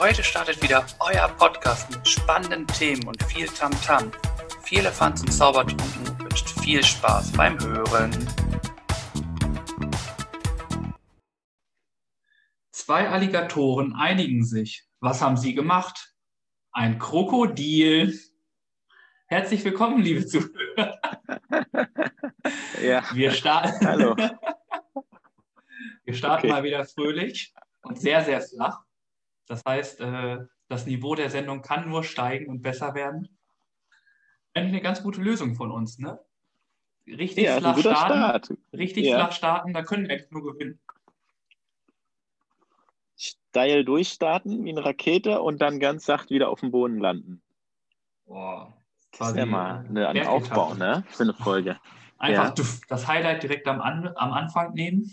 Heute startet wieder euer Podcast mit spannenden Themen und viel Tamtam. -Tam. Viel Elefants und Zaubertrunken wünscht viel Spaß beim Hören. Zwei Alligatoren einigen sich. Was haben sie gemacht? Ein Krokodil. Herzlich willkommen, liebe Zuhörer. Ja. Wir starten, Hallo. wir starten Okay. mal wieder fröhlich und sehr, sehr flach. Das heißt, äh, das Niveau der Sendung kann nur steigen und besser werden. Eigentlich eine ganz gute Lösung von uns, ne? Richtig Ja, flach starten, Start. richtig Ja. flach starten, da können wir eigentlich nur gewinnen. Steil durchstarten wie eine Rakete und dann ganz sacht wieder auf dem Boden landen. Boah, Das ist ja mal eine, ein. Aufbau, ne? Für eine Folge. Einfach Ja. das Highlight direkt am, am Anfang nehmen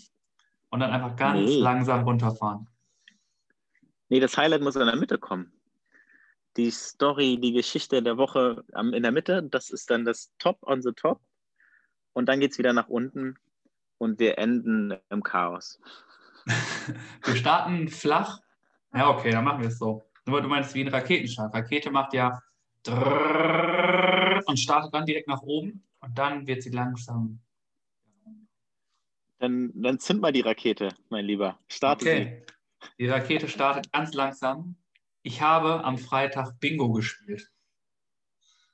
und dann einfach ganz Nee. langsam runterfahren. Nee, das Highlight muss in der Mitte kommen. Die Story, die Geschichte der Woche in der Mitte, das ist dann das Top on the Top. Und dann geht es wieder nach unten und wir enden im Chaos. Wir starten flach. Ja, okay, dann machen wir es so. Nur du meinst wie ein Raketenstart. Rakete macht ja und startet dann direkt nach oben und dann wird sie langsam. Dann, dann zünd mal die Rakete, mein Lieber. Starte Okay. Die Rakete startet ganz langsam. Ich habe am Freitag Bingo gespielt.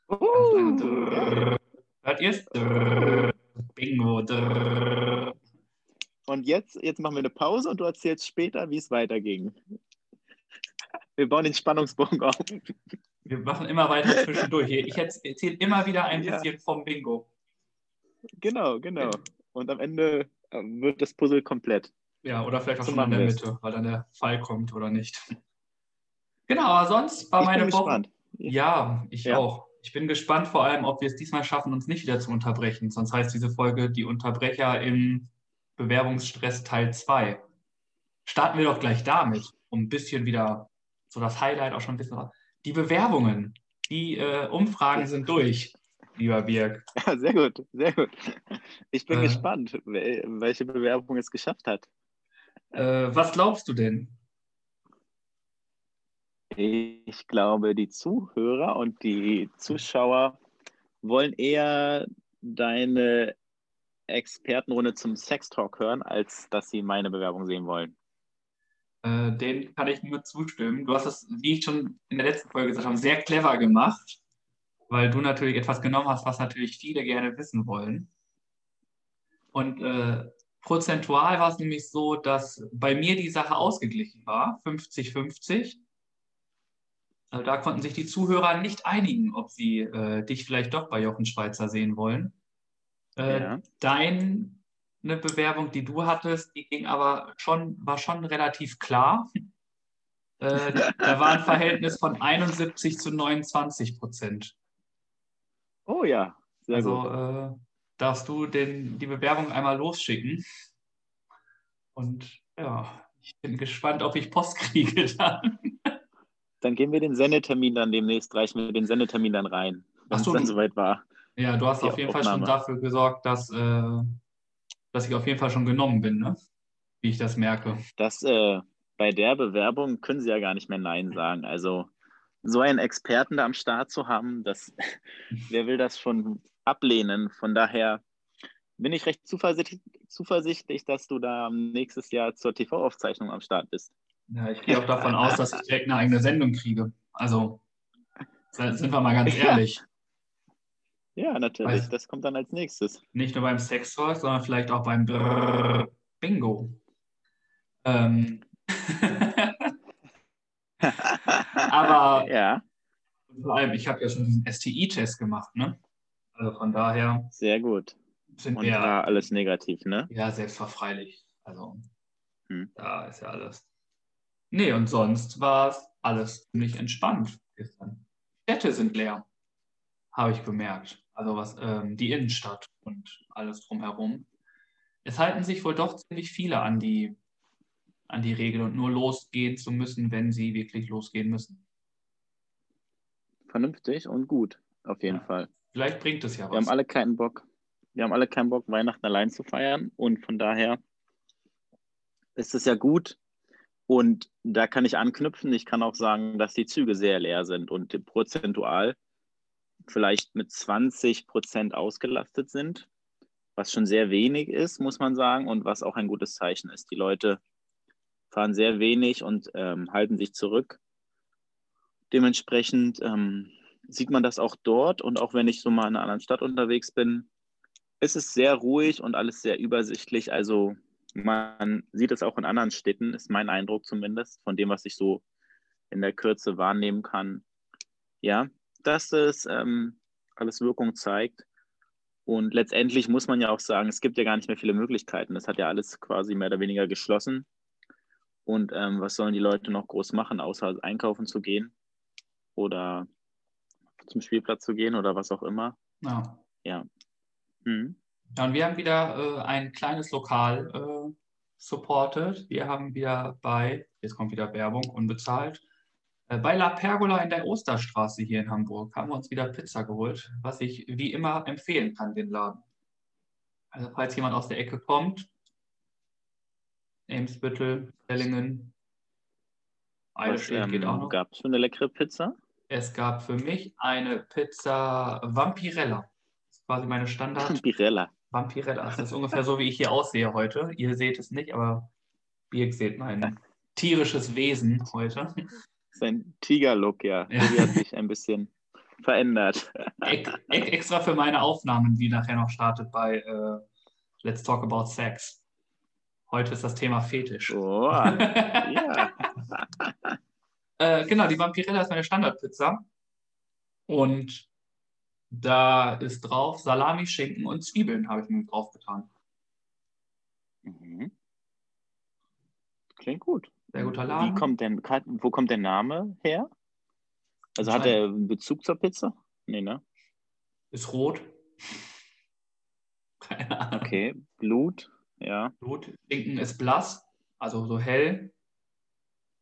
Uh. Hört ihr es? Bingo. Drrrr. Und jetzt, jetzt machen wir eine Pause und du erzählst später, wie es weiterging. Wir bauen den Spannungsbogen auf. Wir machen immer weiter zwischendurch. Ich erzähle immer wieder ein Ja. bisschen vom Bingo. Genau, genau. Und am Ende äh, wird das Puzzle komplett. Ja, oder vielleicht auch schon in der wir's. Mitte, weil dann der Fall kommt oder nicht. Genau, aber sonst war ich meine bin Woche. gespannt. Ja, ich Ja. auch. Ich bin gespannt vor allem, ob wir es diesmal schaffen, uns nicht wieder zu unterbrechen. Sonst heißt diese Folge die Unterbrecher im Bewerbungsstress Teil 2. Starten wir doch gleich damit, um ein bisschen wieder so das Highlight auch schon ein bisschen. Die Bewerbungen, die äh, Umfragen sind durch, lieber Birg. Ja, sehr gut, sehr gut. Ich bin Äh. gespannt, wel- welche Bewerbung es geschafft hat. Äh, was glaubst du denn? Ich glaube, die Zuhörer und die Zuschauer wollen eher deine Expertenrunde zum Sextalk hören, als dass sie meine Bewerbung sehen wollen. Äh, den kann ich nur zustimmen. Du hast es, wie ich schon in der letzten Folge gesagt habe, sehr clever gemacht, weil du natürlich etwas genommen hast, was natürlich viele gerne wissen wollen. Und äh, prozentual war es nämlich so, dass bei mir die Sache ausgeglichen war, 50-50. Also da konnten sich die Zuhörer nicht einigen, ob sie äh, dich vielleicht doch bei Jochen Schweizer sehen wollen. Äh, Ja. Deine Bewerbung, die du hattest, die ging aber schon, war schon relativ klar. Äh, da war ein Verhältnis von 71 zu 29 Prozent. Oh ja, sehr Also gut. Darfst du den, die Bewerbung einmal losschicken. Und ja, ich bin gespannt, ob ich Post kriege dann. Dann gehen wir den Sendetermin dann demnächst, reichen wir den Sendetermin dann rein, wenn Ach es so, dann soweit war. Ja, du hast auf jeden Fall schon Aufnahme. dafür gesorgt, dass, äh, dass ich auf jeden Fall schon genommen bin, ne? Wie ich das merke. Das, äh, bei der Bewerbung können sie ja gar nicht mehr Nein sagen. Also so einen Experten da am Start zu haben, das, wer will das schon ablehnen? Von daher bin ich recht zuversichtlich, zuversichtlich, dass du da nächstes Jahr zur TV-Aufzeichnung am Start bist. Ja, ich gehe auch davon aus, dass ich direkt eine eigene Sendung kriege. Also, sind wir mal ganz Ja. ehrlich. Ja, natürlich. Weiß- Das kommt dann als nächstes. Nicht nur beim Sex Talk, sondern vielleicht auch beim Brrr Bingo. Ähm. Aber ja, vor allem, ich habe ja schon diesen STI-Test gemacht, ne? Also von daher sehr gut. sind Und wir war alles negativ, ne? ja selbstverfreilich. Also Hm. da ist ja alles. Nee, und sonst war es alles ziemlich entspannt gestern. Städte sind leer, habe ich bemerkt. Also was ähm, die Innenstadt und alles drumherum. Es halten sich wohl doch ziemlich viele an die, an die Regel und nur losgehen zu müssen, wenn sie wirklich losgehen müssen. Vernünftig und gut, auf jeden Ja. Fall. Vielleicht bringt es ja Wir haben was. alle keinen Bock. Wir haben alle keinen Bock, Weihnachten allein zu feiern. Und von daher ist es ja gut, Und da kann ich anknüpfen. Ich kann auch sagen, dass die Züge sehr leer sind und prozentual vielleicht mit 20 Prozent ausgelastet sind, was schon sehr wenig ist, muss man sagen, und was auch ein gutes Zeichen ist. Die Leute fahren sehr wenig und ähm, halten sich zurück. Dementsprechend ähm, sieht man das auch dort und auch wenn ich so mal in einer anderen Stadt unterwegs bin, ist es sehr ruhig und alles sehr übersichtlich. Also man sieht es auch in anderen Städten, ist mein Eindruck zumindest, von dem, was ich so in der Kürze wahrnehmen kann. Ja, dass es ähm, alles Wirkung zeigt. Und letztendlich muss man ja auch sagen, es gibt ja gar nicht mehr viele Möglichkeiten. Das hat ja alles quasi mehr oder weniger geschlossen. Und ähm, was sollen die Leute noch groß machen, außer einkaufen zu gehen oder zum Spielplatz zu gehen oder was auch immer? Ja. Ja. Mhm. Ja, und wir haben wieder äh, ein kleines Lokal äh, supported. Wir haben wieder bei, jetzt kommt wieder Werbung, unbezahlt, äh, bei La Pergola in der Osterstraße hier in Hamburg haben wir uns wieder Pizza geholt, was ich wie immer empfehlen kann, den Laden. Also falls jemand aus der Ecke kommt, Eimsbüttel, Stellingen, Eidelstedt ähm, geht auch noch. Gab es für eine leckere Pizza? Es gab für mich eine Pizza Vampirella. Das ist quasi meine Standard. Vampirella. Vampirella. Das ist ungefähr so, wie ich hier aussehe heute. Ihr seht es nicht, aber ihr seht mein tierisches Wesen heute. Sein Tiger-Look, ja. ja. Die hat sich ein bisschen verändert. extra für meine Aufnahmen, die nachher noch startet bei äh, Let's Talk About Sex. Heute ist das Thema Fetisch. Oh, ja. Äh, genau, die Vampirella ist meine Standardpizza. Und da ist drauf Salami, Schinken und Zwiebeln, habe ich mir drauf getan. Mhm. Klingt gut. Sehr guter Laden. Wie kommt denn, wo kommt der Name her? Also hat er einen Bezug zur Pizza? Nee, ne? Ist rot. Keine Ahnung. Okay, Blut, ja. Blut, Schinken ist blass, also so hell.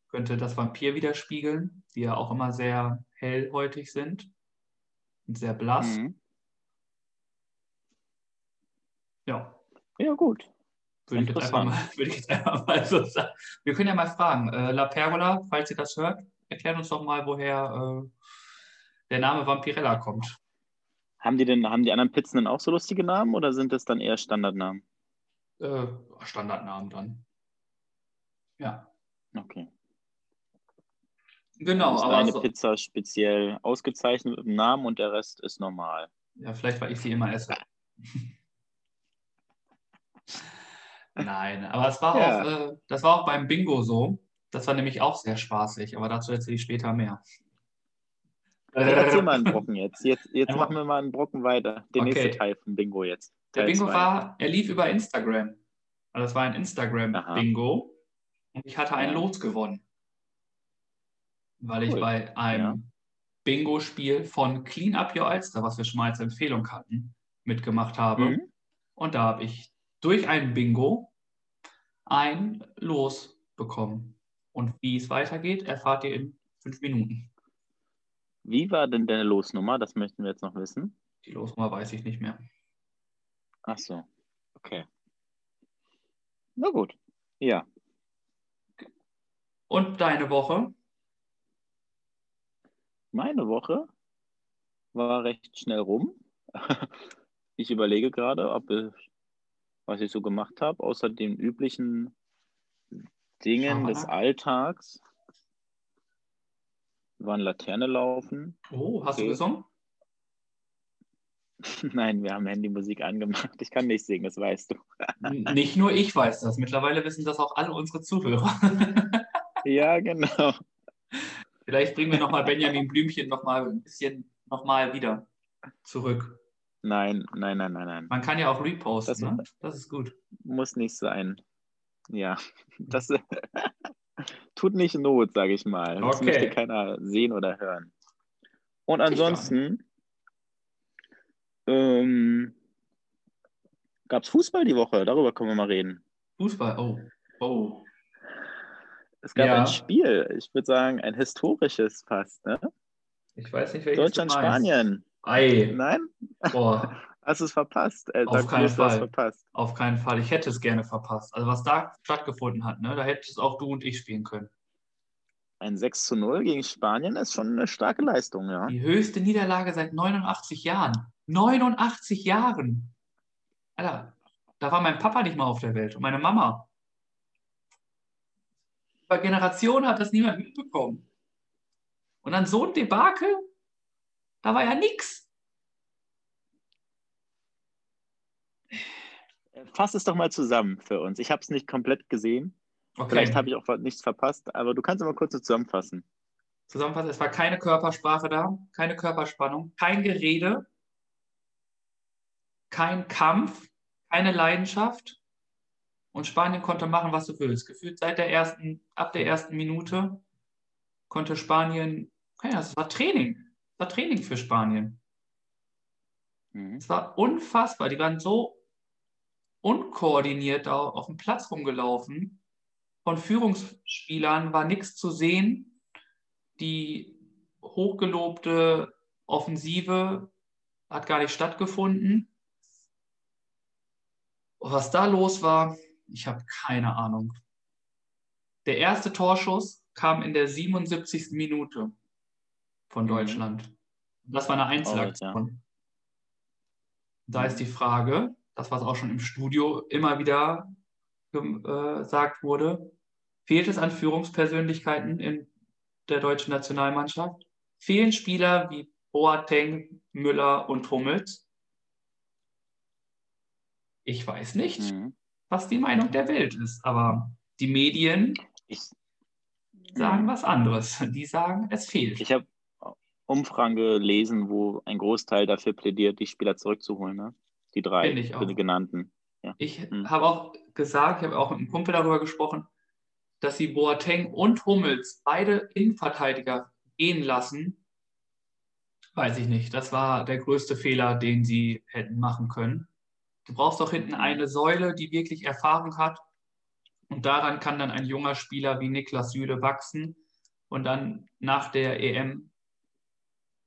Könnte das Vampir widerspiegeln, die ja auch immer sehr hellhäutig sind sehr blass. Mhm. Ja. Ja, gut. Würde ich, jetzt einfach mal, würde ich jetzt einfach mal so sagen. Wir können ja mal fragen. Äh, La Pergola, falls ihr das hört, erklärt uns doch mal, woher äh, der Name Vampirella kommt. Haben die denn, haben die anderen Pizzen denn auch so lustige Namen oder sind das dann eher Standardnamen? Äh, Standardnamen dann. Ja. Okay. Genau, ist aber. Eine so, Pizza speziell ausgezeichnet mit dem Namen und der Rest ist normal. Ja, vielleicht, weil ich sie immer esse. Nein, aber es war ja. auch, äh, das war auch beim Bingo so. Das war nämlich auch sehr spaßig, aber dazu erzähle ich später mehr. Also erzähl mal einen Brocken jetzt. Jetzt, jetzt machen wir mal einen Brocken weiter. Der okay. nächste Teil vom Bingo jetzt. Teil Der Bingo zwei. war, er lief über Instagram. Also das war ein Instagram-Bingo. Und ich hatte ein Los gewonnen weil ich bei einem ja. Bingo-Spiel von Clean Up Your Ulster, was wir schon mal als Empfehlung hatten, mitgemacht habe. Mhm. Und da habe ich durch ein Bingo ein Los bekommen. Und wie es weitergeht, erfahrt ihr in fünf Minuten. Wie war denn deine Losnummer? Das möchten wir jetzt noch wissen. Die Losnummer weiß ich nicht mehr. Ach so, okay. Na gut, ja. Und deine Woche? Meine Woche war recht schnell rum. Ich überlege gerade, ob ich, was ich so gemacht habe, außer den üblichen Dingen des Alltags. Wir waren Laterne laufen. Oh, hast okay. du gesungen? Nein, wir haben Handymusik angemacht. Ich kann nicht singen, das weißt du. nicht nur ich weiß das. Mittlerweile wissen das auch alle unsere Zuhörer. ja, genau. Vielleicht bringen wir nochmal Benjamin Blümchen nochmal ein bisschen nochmal wieder zurück. Nein, nein, nein, nein, nein. Man kann ja auch reposten, das, ne? das ist gut. Muss nicht sein. Ja, das tut nicht Not, sage ich mal. Das okay. möchte keiner sehen oder hören. Und ansonsten ähm, gab es Fußball die Woche, darüber können wir mal reden. Fußball, oh. Oh. Es gab ja. ein Spiel, ich würde sagen, ein historisches fast, ne? Ich weiß nicht, welches Deutschland, Spanien. Ei. Nein? Boah. hast es verpasst. Er Auf keinen Fall. Verpasst. Auf keinen Fall. Ich hätte es gerne verpasst. Also was da stattgefunden hat, ne, da hätte es auch du und ich spielen können. Ein 6 zu 0 gegen Spanien ist schon eine starke Leistung, ja. Die höchste Niederlage seit 89 Jahren. 89 Jahren! Alter, da war mein Papa nicht mal auf der Welt und meine Mama. Über Generationen hat das niemand mitbekommen. Und dann so ein Debakel, da war ja nichts. Fass es doch mal zusammen für uns. Ich habe es nicht komplett gesehen. Okay. Vielleicht habe ich auch nichts verpasst, aber du kannst mal kurz zusammenfassen. Zusammenfassen, es war keine Körpersprache da, keine Körperspannung, kein Gerede, kein Kampf, keine Leidenschaft. Und Spanien konnte machen, was du willst. Gefühlt seit der ersten, ab der ersten Minute konnte Spanien, okay, das war Training. Das war Training für Spanien. Mhm. Es war unfassbar. Die waren so unkoordiniert da auf dem Platz rumgelaufen. Von Führungsspielern war nichts zu sehen. Die hochgelobte Offensive hat gar nicht stattgefunden. Was da los war, ich habe keine Ahnung. Der erste Torschuss kam in der 77. Minute von mhm. Deutschland. Das war eine Einzelaktion. Ja. Da ist die Frage, das, was auch schon im Studio immer wieder äh, gesagt wurde, fehlt es an Führungspersönlichkeiten in der deutschen Nationalmannschaft? Fehlen Spieler wie Boateng, Müller und Hummels? Ich weiß nicht, mhm. Was die Meinung der Welt ist, aber die Medien ich, sagen was anderes. Die sagen, es fehlt. Ich habe Umfragen gelesen, wo ein Großteil dafür plädiert, die Spieler zurückzuholen. Ne? Die drei ich auch. genannten. Ja. Ich mhm. habe auch gesagt, ich habe auch mit einem Kumpel darüber gesprochen, dass sie Boateng und Hummels beide Innenverteidiger gehen lassen. Weiß ich nicht. Das war der größte Fehler, den sie hätten machen können. Du brauchst doch hinten eine Säule, die wirklich Erfahrung hat. Und daran kann dann ein junger Spieler wie Niklas Süle wachsen. Und dann nach der EM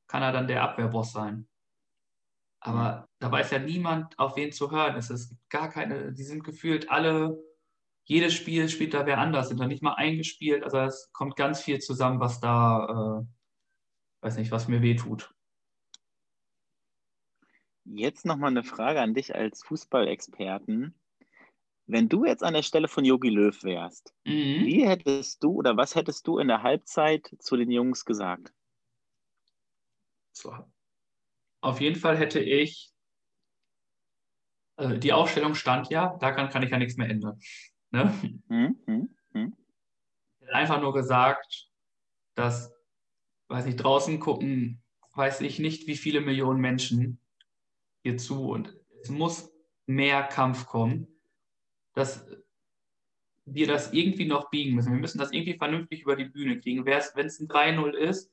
kann er dann der Abwehrboss sein. Aber mhm. da weiß ja niemand, auf wen zu hören ist. Es gibt gar keine, die sind gefühlt alle, jedes Spiel spielt da wer anders, sind da nicht mal eingespielt. Also es kommt ganz viel zusammen, was da, äh, weiß nicht, was mir weh tut. Jetzt nochmal eine Frage an dich als Fußballexperten. Wenn du jetzt an der Stelle von Yogi Löw wärst, mhm. wie hättest du oder was hättest du in der Halbzeit zu den Jungs gesagt? So. Auf jeden Fall hätte ich, also die Aufstellung stand ja, daran kann ich ja nichts mehr ändern. Ne? Mhm. Mhm. Ich hätte einfach nur gesagt, dass, weiß ich, draußen gucken, weiß ich nicht, wie viele Millionen Menschen hier zu und es muss mehr Kampf kommen, dass wir das irgendwie noch biegen müssen. Wir müssen das irgendwie vernünftig über die Bühne kriegen. Wenn es ein 3-0 ist,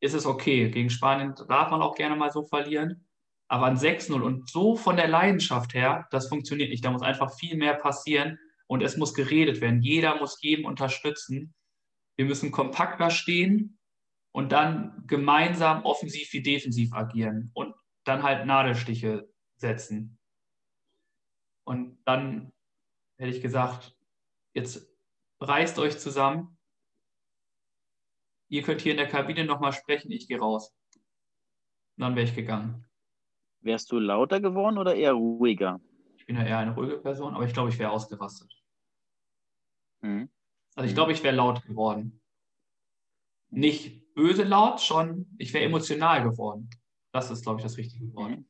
ist es okay. Gegen Spanien darf man auch gerne mal so verlieren. Aber ein 6-0 und so von der Leidenschaft her, das funktioniert nicht. Da muss einfach viel mehr passieren und es muss geredet werden. Jeder muss jeden unterstützen. Wir müssen kompakter stehen und dann gemeinsam offensiv wie defensiv agieren und dann halt Nadelstiche setzen. Und dann hätte ich gesagt, jetzt reißt euch zusammen. Ihr könnt hier in der Kabine nochmal sprechen, ich gehe raus. Und dann wäre ich gegangen. Wärst du lauter geworden oder eher ruhiger? Ich bin ja eher eine ruhige Person, aber ich glaube, ich wäre ausgerastet. Mhm. Also ich glaube, ich wäre laut geworden. Nicht böse laut, schon, ich wäre emotional geworden. Das ist, glaube ich, das richtige Wort. Mhm.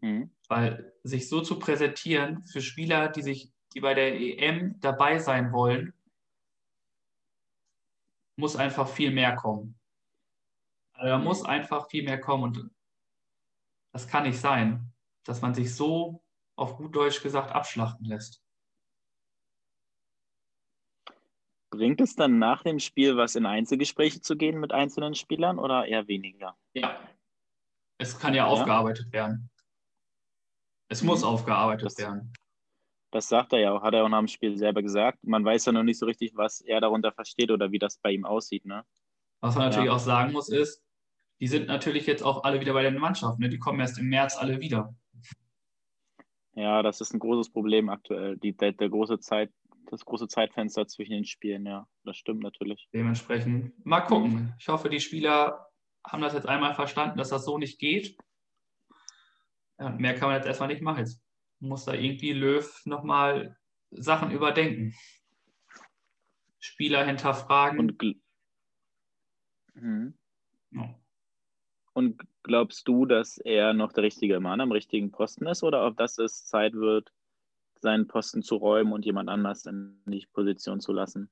Mhm. Weil sich so zu präsentieren für Spieler, die sich, die bei der EM dabei sein wollen, muss einfach viel mehr kommen. Also da muss einfach viel mehr kommen und das kann nicht sein, dass man sich so auf gut Deutsch gesagt abschlachten lässt. Bringt es dann nach dem Spiel was in Einzelgespräche zu gehen mit einzelnen Spielern oder eher weniger? Ja, es kann ja, ja. aufgearbeitet werden. Es mhm. muss aufgearbeitet das, werden. Das sagt er ja auch, hat er auch nach dem Spiel selber gesagt. Man weiß ja noch nicht so richtig, was er darunter versteht oder wie das bei ihm aussieht. Ne? Was man natürlich ja. auch sagen muss, ist, die sind natürlich jetzt auch alle wieder bei der Mannschaft. Ne? Die kommen erst im März alle wieder. Ja, das ist ein großes Problem aktuell. Die, der, der große Zeit, das große Zeitfenster zwischen den Spielen, ja, das stimmt natürlich. Dementsprechend mal gucken. Ich hoffe, die Spieler haben das jetzt einmal verstanden, dass das so nicht geht. Ja, mehr kann man jetzt erstmal nicht machen. Jetzt muss da irgendwie Löw nochmal Sachen überdenken. Spieler hinterfragen. Und, gl mhm. ja. Und glaubst du, dass er noch der richtige Mann am richtigen Posten ist oder ob das es Zeit wird, seinen Posten zu räumen und jemand anders in die Position zu lassen?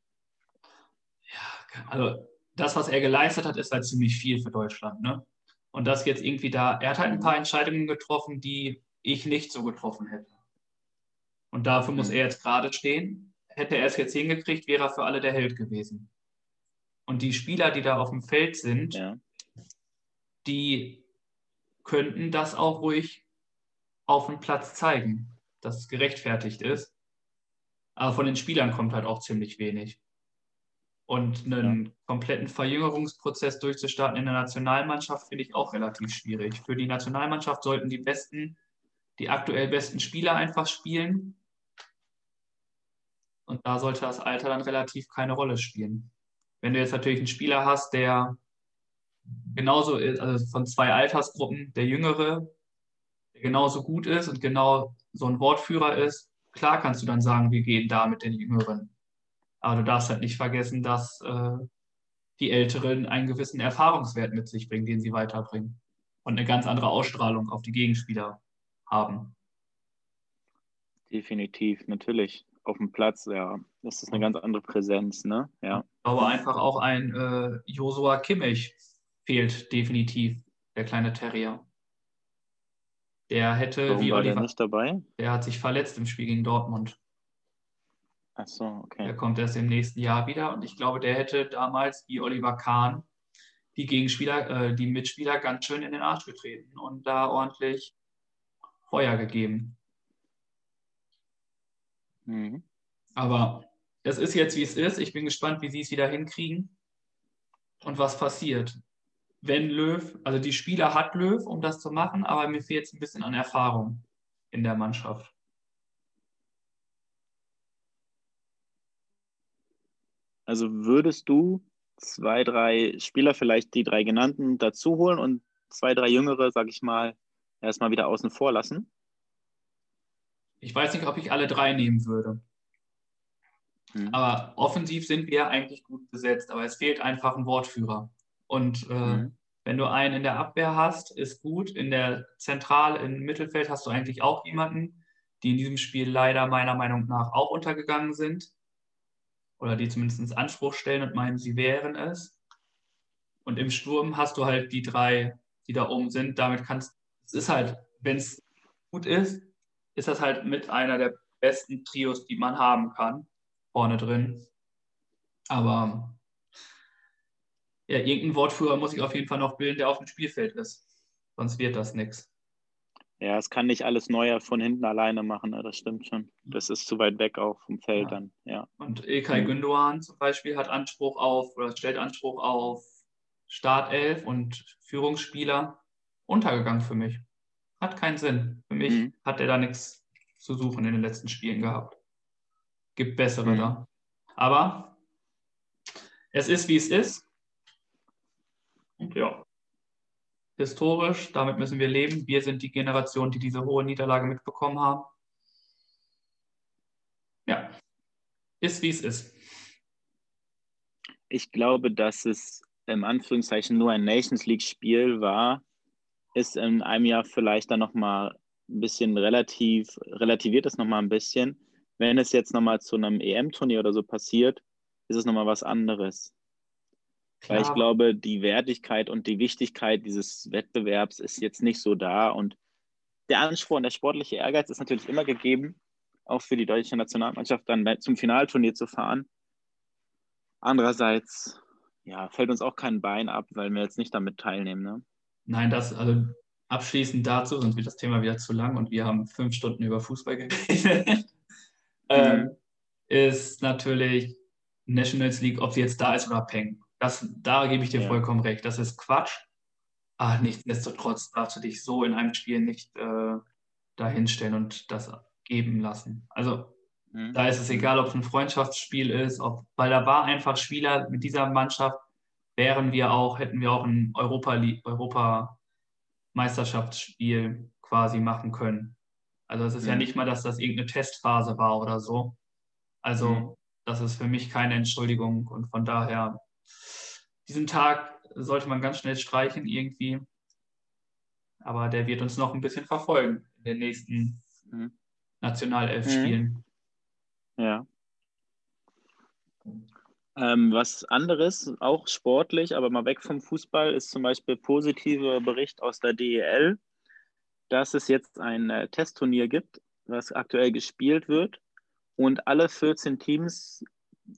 Ja, also das, was er geleistet hat, ist halt ziemlich viel für Deutschland. Ne? Und das jetzt irgendwie da, er hat halt ein paar Entscheidungen getroffen, die ich nicht so getroffen hätte. Und dafür muss mhm. er jetzt gerade stehen. Hätte er es jetzt hingekriegt, wäre er für alle der Held gewesen. Und die Spieler, die da auf dem Feld sind, ja die könnten das auch ruhig auf dem Platz zeigen, dass es gerechtfertigt ist. Aber von den Spielern kommt halt auch ziemlich wenig. Und einen ja. kompletten Verjüngerungsprozess durchzustarten in der Nationalmannschaft finde ich auch relativ schwierig. Für die Nationalmannschaft sollten die besten, die aktuell besten Spieler einfach spielen. Und da sollte das Alter dann relativ keine Rolle spielen. Wenn du jetzt natürlich einen Spieler hast, der genauso ist, also von zwei Altersgruppen, der Jüngere, der genauso gut ist und genau so ein Wortführer ist, klar kannst du dann sagen, wir gehen da mit den Jüngeren. Aber du darfst halt nicht vergessen, dass äh, die Älteren einen gewissen Erfahrungswert mit sich bringen, den sie weiterbringen. Und eine ganz andere Ausstrahlung auf die Gegenspieler haben. Definitiv, natürlich. Auf dem Platz, ja, das ist eine ganz andere Präsenz, ne? Ja. Aber einfach auch ein äh, Josua Kimmich, fehlt definitiv der kleine Terrier. Der hätte, Warum wie Oliver, der nicht dabei? Der hat sich verletzt im Spiel gegen Dortmund. Ach so, okay. Der kommt erst im nächsten Jahr wieder und ich glaube, der hätte damals wie Oliver Kahn die Gegenspieler, äh, die Mitspieler ganz schön in den Arsch getreten und da ordentlich Feuer gegeben. Mhm. Aber es ist jetzt, wie es ist. Ich bin gespannt, wie sie es wieder hinkriegen und was passiert wenn Löw, also die Spieler hat Löw, um das zu machen, aber mir fehlt es ein bisschen an Erfahrung in der Mannschaft. Also würdest du zwei, drei Spieler, vielleicht die drei genannten, dazu holen und zwei, drei jüngere, sag ich mal, erstmal wieder außen vor lassen? Ich weiß nicht, ob ich alle drei nehmen würde. Hm. Aber offensiv sind wir eigentlich gut besetzt, aber es fehlt einfach ein Wortführer. Und äh, mhm. wenn du einen in der Abwehr hast, ist gut. In der Zentral, im Mittelfeld hast du eigentlich auch jemanden, die in diesem Spiel leider meiner Meinung nach auch untergegangen sind. Oder die zumindest Anspruch stellen und meinen, sie wären es. Und im Sturm hast du halt die drei, die da oben sind. Damit kannst es ist halt, wenn es gut ist, ist das halt mit einer der besten Trios, die man haben kann, vorne drin. Aber ja, irgendein Wortführer muss ich auf jeden Fall noch bilden, der auf dem Spielfeld ist. Sonst wird das nichts. Ja, es kann nicht alles Neuer von hinten alleine machen, ne? das stimmt schon. Das ist zu weit weg auch vom Feld ja. dann, ja. Und Ilkay mhm. Gündoğan zum Beispiel hat Anspruch auf oder stellt Anspruch auf Startelf und Führungsspieler. Untergegangen für mich. Hat keinen Sinn. Für mich mhm. hat er da nichts zu suchen in den letzten Spielen gehabt. Gibt bessere mhm. da. Aber es ist, wie es ist. Und ja, historisch, damit müssen wir leben. Wir sind die Generation, die diese hohe Niederlage mitbekommen haben. Ja, ist wie es ist. Ich glaube, dass es im Anführungszeichen nur ein Nations League-Spiel war, ist in einem Jahr vielleicht dann nochmal ein bisschen relativ, relativiert es nochmal ein bisschen. Wenn es jetzt nochmal zu einem EM-Turnier oder so passiert, ist es nochmal was anderes. Klar. Weil ich glaube, die Wertigkeit und die Wichtigkeit dieses Wettbewerbs ist jetzt nicht so da. Und der Anspruch und der sportliche Ehrgeiz ist natürlich immer gegeben, auch für die deutsche Nationalmannschaft dann zum Finalturnier zu fahren. Andererseits ja, fällt uns auch kein Bein ab, weil wir jetzt nicht damit teilnehmen. Ne? Nein, das, also abschließend dazu, sonst wird das Thema wieder zu lang und wir haben fünf Stunden über Fußball geredet, ähm, mhm. ist natürlich Nationals League, ob sie jetzt da ist oder Peng. Das, da gebe ich dir ja. vollkommen recht. Das ist Quatsch. Ach, nichtsdestotrotz darfst du dich so in einem Spiel nicht äh, dahinstellen und das geben lassen. Also mhm. da ist es egal, ob es ein Freundschaftsspiel ist, ob, weil da war einfach Spieler mit dieser Mannschaft, wären wir auch, hätten wir auch ein Europa, Europa Meisterschaftsspiel quasi machen können. Also es ist mhm. ja nicht mal, dass das irgendeine Testphase war oder so. Also mhm. das ist für mich keine Entschuldigung und von daher diesen Tag sollte man ganz schnell streichen irgendwie. Aber der wird uns noch ein bisschen verfolgen in den nächsten mhm. Nationalelf-Spielen. Mhm. Ja. Ähm, was anderes, auch sportlich, aber mal weg vom Fußball, ist zum Beispiel positiver Bericht aus der DEL, dass es jetzt ein äh, Testturnier gibt, was aktuell gespielt wird und alle 14 Teams,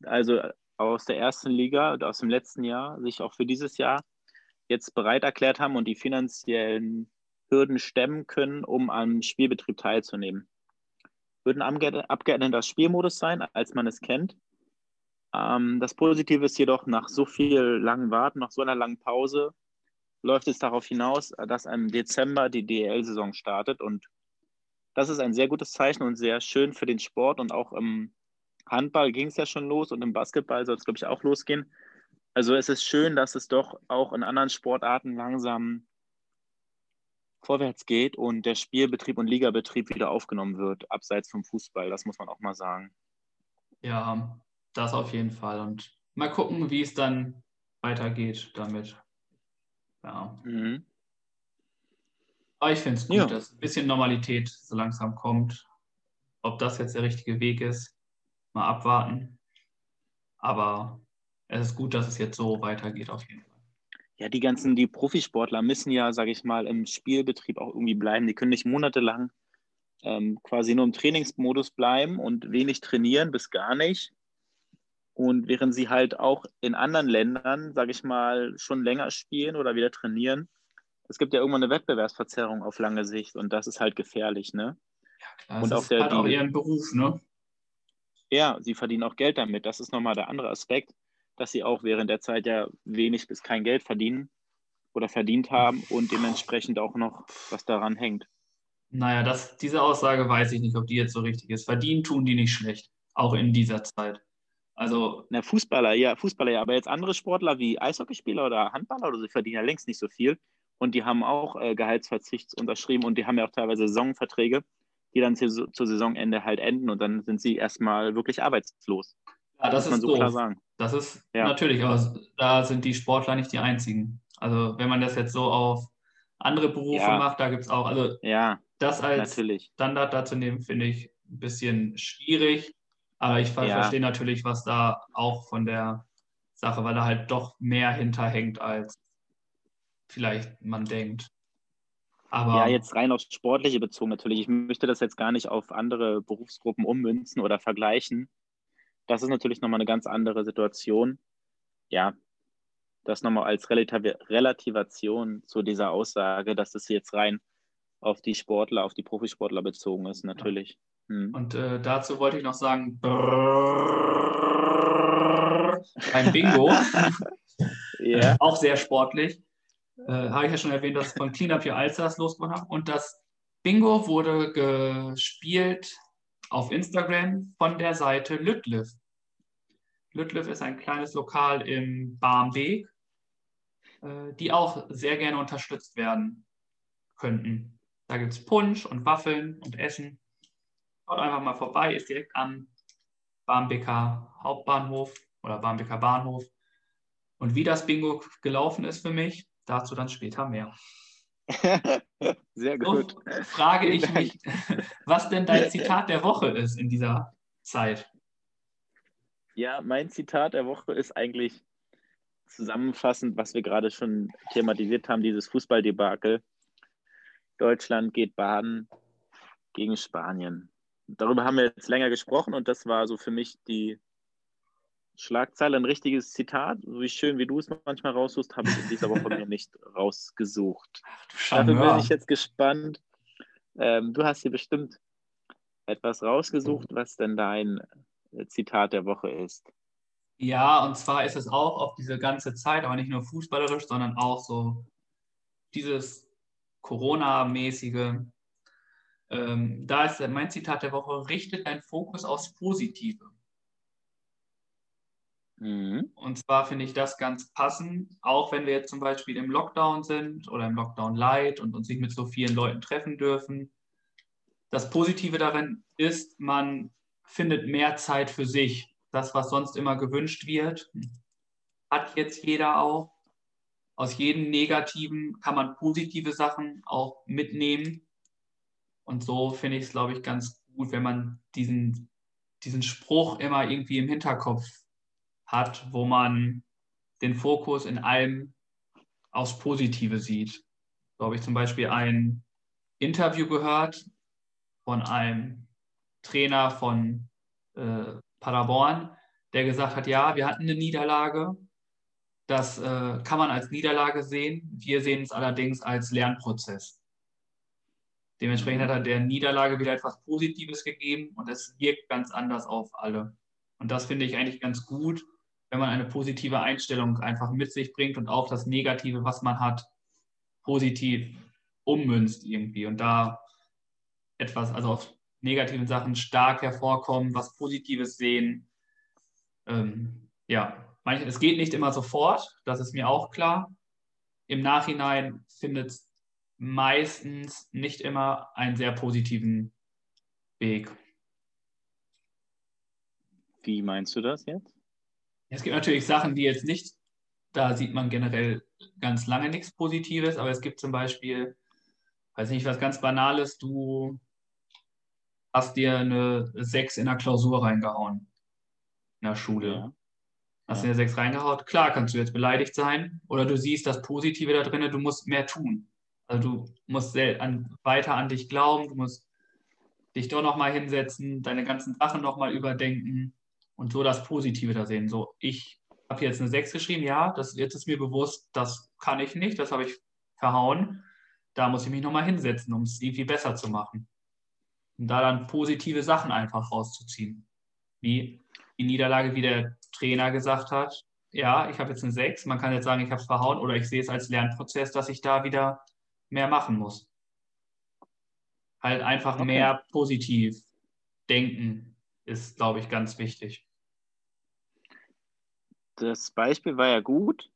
also aus der ersten Liga und aus dem letzten Jahr, sich auch für dieses Jahr jetzt bereit erklärt haben und die finanziellen Hürden stemmen können, um am Spielbetrieb teilzunehmen. Würden abgeänderter Spielmodus sein, als man es kennt. Ähm, das Positive ist jedoch, nach so viel langen Warten, nach so einer langen Pause, läuft es darauf hinaus, dass im Dezember die DEL-Saison startet. Und das ist ein sehr gutes Zeichen und sehr schön für den Sport. Und auch im Handball ging es ja schon los und im Basketball soll es, glaube ich, auch losgehen. Also es ist schön, dass es doch auch in anderen Sportarten langsam vorwärts geht und der Spielbetrieb und Ligabetrieb wieder aufgenommen wird, abseits vom Fußball. Das muss man auch mal sagen. Ja, das auf jeden Fall. Und mal gucken, wie es dann weitergeht damit. Ja. Mhm. Aber ich finde es gut, ja. dass ein bisschen Normalität so langsam kommt. Ob das jetzt der richtige Weg ist, mal abwarten. Aber es ist gut, dass es jetzt so weitergeht, auf jeden Fall. Ja, die ganzen, die Profisportler müssen ja, sage ich mal, im Spielbetrieb auch irgendwie bleiben. Die können nicht monatelang ähm, quasi nur im Trainingsmodus bleiben und wenig trainieren, bis gar nicht. Und während sie halt auch in anderen Ländern, sage ich mal, schon länger spielen oder wieder trainieren, es gibt ja irgendwann eine Wettbewerbsverzerrung auf lange Sicht und das ist halt gefährlich, ne? Ja, klar. Und das auch ist der, halt auch ihren Beruf, ne? Ja, sie verdienen auch Geld damit. Das ist nochmal der andere Aspekt, dass sie auch während der Zeit ja wenig bis kein Geld verdienen oder verdient haben und dementsprechend auch noch was daran hängt. Naja, das, diese Aussage weiß ich nicht, ob die jetzt so richtig ist. Verdienen tun die nicht schlecht, auch in dieser Zeit. Also. Na, Fußballer, ja, Fußballer, ja, aber jetzt andere Sportler wie Eishockeyspieler oder Handballer oder so, verdienen ja längst nicht so viel. Und die haben auch äh, Gehaltsverzicht unterschrieben und die haben ja auch teilweise Saisonverträge, die dann zu, zu Saisonende halt enden und dann sind sie erstmal wirklich arbeitslos. Ja, das, das ist so doof. klar sagen. Das ist ja. natürlich, aber da sind die Sportler nicht die einzigen. Also wenn man das jetzt so auf andere Berufe ja. macht, da gibt es auch, also ja, das als natürlich. Standard dazu nehmen, finde ich ein bisschen schwierig. Aber ich ja. verstehe natürlich, was da auch von der Sache, weil da halt doch mehr hinterhängt, als vielleicht man denkt. Aber ja, jetzt rein aufs Sportliche bezogen natürlich. Ich möchte das jetzt gar nicht auf andere Berufsgruppen ummünzen oder vergleichen. Das ist natürlich nochmal eine ganz andere Situation. Ja, das nochmal als Relativ Relativation zu dieser Aussage, dass es jetzt rein auf die Sportler, auf die Profisportler bezogen ist, natürlich. Hm. Und äh, dazu wollte ich noch sagen, brrr, beim Bingo, yeah. auch sehr sportlich, äh, habe ich ja schon erwähnt, dass von Clean Up Your Alsters losgewonnen habe. Und das Bingo wurde gespielt auf Instagram von der Seite Lütliff. Lütliff ist ein kleines Lokal im Barmbek, äh, die auch sehr gerne unterstützt werden könnten. Da gibt es Punsch und Waffeln und Essen. Schaut einfach mal vorbei, ist direkt am Barmbeker Hauptbahnhof oder Barmbeker Bahnhof. Und wie das Bingo gelaufen ist für mich, dazu dann später mehr. Sehr gut. So frage ich mich, was denn dein Zitat der Woche ist in dieser Zeit. Ja, mein Zitat der Woche ist eigentlich zusammenfassend, was wir gerade schon thematisiert haben, dieses Fußballdebakel. Deutschland geht baden gegen Spanien darüber haben wir jetzt länger gesprochen und das war so für mich die Schlagzeile, ein richtiges Zitat. So wie schön wie du es manchmal raussuchst, habe ich in dieser Woche mir nicht rausgesucht. Dafür bin ich jetzt gespannt. Ähm, du hast hier bestimmt etwas rausgesucht, was denn dein äh, Zitat der Woche ist. Ja, und zwar ist es auch auf diese ganze Zeit, aber nicht nur fußballerisch, sondern auch so dieses Corona-mäßige, ähm, da ist mein Zitat der Woche, richtet deinen Fokus aufs Positive. Mhm. Und zwar finde ich das ganz passend, auch wenn wir jetzt zum Beispiel im Lockdown sind oder im Lockdown Light und uns nicht mit so vielen Leuten treffen dürfen. Das Positive darin ist, man findet mehr Zeit für sich. Das, was sonst immer gewünscht wird, hat jetzt jeder auch. Aus jedem Negativen kann man positive Sachen auch mitnehmen. Und so finde ich es, glaube ich, ganz gut, wenn man diesen, diesen Spruch immer irgendwie im Hinterkopf hat, wo man den Fokus in allem aufs Positive sieht. So habe ich zum Beispiel ein Interview gehört von einem Trainer von äh, Paderborn, der gesagt hat, ja, wir hatten eine Niederlage. Das äh, kann man als Niederlage sehen. Wir sehen es allerdings als Lernprozess. Dementsprechend hat er der Niederlage wieder etwas Positives gegeben und es wirkt ganz anders auf alle. Und das finde ich eigentlich ganz gut, wenn man eine positive Einstellung einfach mit sich bringt und auch das Negative, was man hat, positiv ummünzt irgendwie und da etwas, also auf negativen Sachen stark hervorkommen, was Positives sehen. Ähm, ja, manche, es geht nicht immer sofort, das ist mir auch klar. Im Nachhinein findet es meistens nicht immer einen sehr positiven Weg. Wie meinst du das jetzt? Es gibt natürlich Sachen, die jetzt nicht, da sieht man generell ganz lange nichts Positives, aber es gibt zum Beispiel, weiß nicht, was ganz Banales, du hast dir eine 6 in der Klausur reingehauen in der Schule. Ja. Hast ja. dir eine 6 reingehauen? Klar, kannst du jetzt beleidigt sein oder du siehst das Positive da drin, du musst mehr tun. Also du musst an, weiter an dich glauben, du musst dich doch nochmal hinsetzen, deine ganzen Sachen nochmal überdenken und so das Positive da sehen. So, ich habe jetzt eine 6 geschrieben, ja, das, jetzt ist mir bewusst, das kann ich nicht, das habe ich verhauen. Da muss ich mich nochmal hinsetzen, um es irgendwie besser zu machen. Und da dann positive Sachen einfach rauszuziehen. Wie die Niederlage, wie der Trainer gesagt hat, ja, ich habe jetzt eine 6, man kann jetzt sagen, ich habe es verhauen oder ich sehe es als Lernprozess, dass ich da wieder mehr machen muss. Halt einfach okay. mehr positiv denken ist, glaube ich, ganz wichtig das Beispiel war ja gut.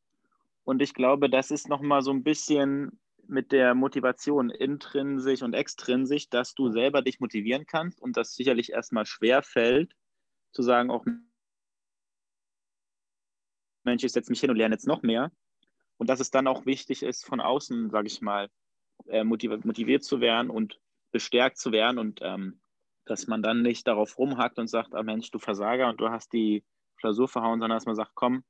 Und ich glaube, das ist nochmal so ein bisschen mit der Motivation intrinsisch und extrinsisch, dass du selber dich motivieren kannst und das sicherlich erstmal schwer fällt, zu sagen, auch Mensch, ich setze mich hin und lerne jetzt noch mehr. Und dass es dann auch wichtig ist, von außen, sage ich mal, äh, motiviert, zu werden und bestärkt zu werden und ähm, dass man dann nicht darauf rumhackt und sagt, ah Mensch, du Versager und du hast die Klausur verhauen, sondern dass man sagt, komm,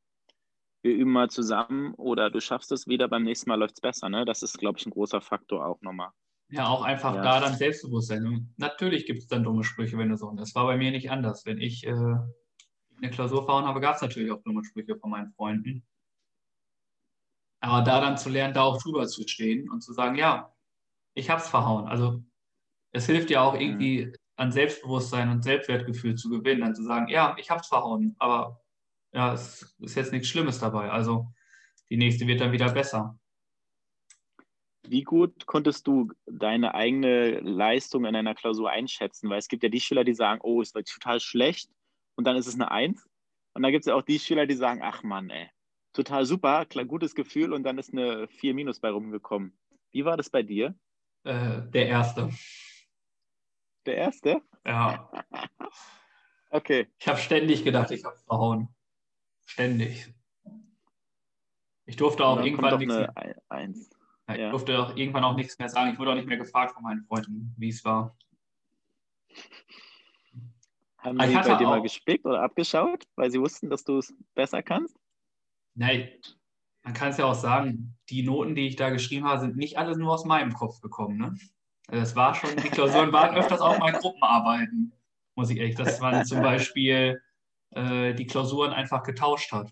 wir üben mal zusammen oder du schaffst es wieder, beim nächsten Mal läuft es besser. Ne? Das ist, glaube ich, ein großer Faktor auch nochmal. Ja, auch einfach ja. da dann Selbstbewusstsein. Natürlich gibt es dann dumme Sprüche, wenn du so. Das war bei mir nicht anders. Wenn ich äh, eine Klausur verhauen habe, gab es natürlich auch dumme Sprüche von meinen Freunden. Aber da dann zu lernen, da auch drüber zu stehen und zu sagen, ja, ich habe es verhauen. Also es hilft ja auch mhm. irgendwie an Selbstbewusstsein und Selbstwertgefühl zu gewinnen, dann zu sagen, ja, ich habe es verhauen, aber ja, es ist jetzt nichts Schlimmes dabei. Also die nächste wird dann wieder besser. Wie gut konntest du deine eigene Leistung in einer Klausur einschätzen? Weil es gibt ja die Schüler, die sagen, oh, es war total schlecht und dann ist es eine Eins. Und dann gibt es ja auch die Schüler, die sagen, ach Mann, ey, total super, gutes Gefühl und dann ist eine 4 Minus bei rumgekommen. Wie war das bei dir? Äh, der erste. Der erste? Ja. okay. Ich habe ständig gedacht, ich habe verhauen. Ständig. Ich durfte auch irgendwann nichts mehr, Eins. Ja, ich durfte auch irgendwann auch nichts mehr sagen. Ich wurde auch nicht mehr gefragt von meinen Freunden, wie es war. Haben sie bei dir mal gespickt oder abgeschaut, weil sie wussten, dass du es besser kannst? Nein, man kann es ja auch sagen, die Noten, die ich da geschrieben habe, sind nicht alle nur aus meinem Kopf gekommen. Ne? Es war schon, die Klausuren waren öfters auch mal Gruppenarbeiten, muss ich ehrlich, dass man zum Beispiel äh, die Klausuren einfach getauscht hat.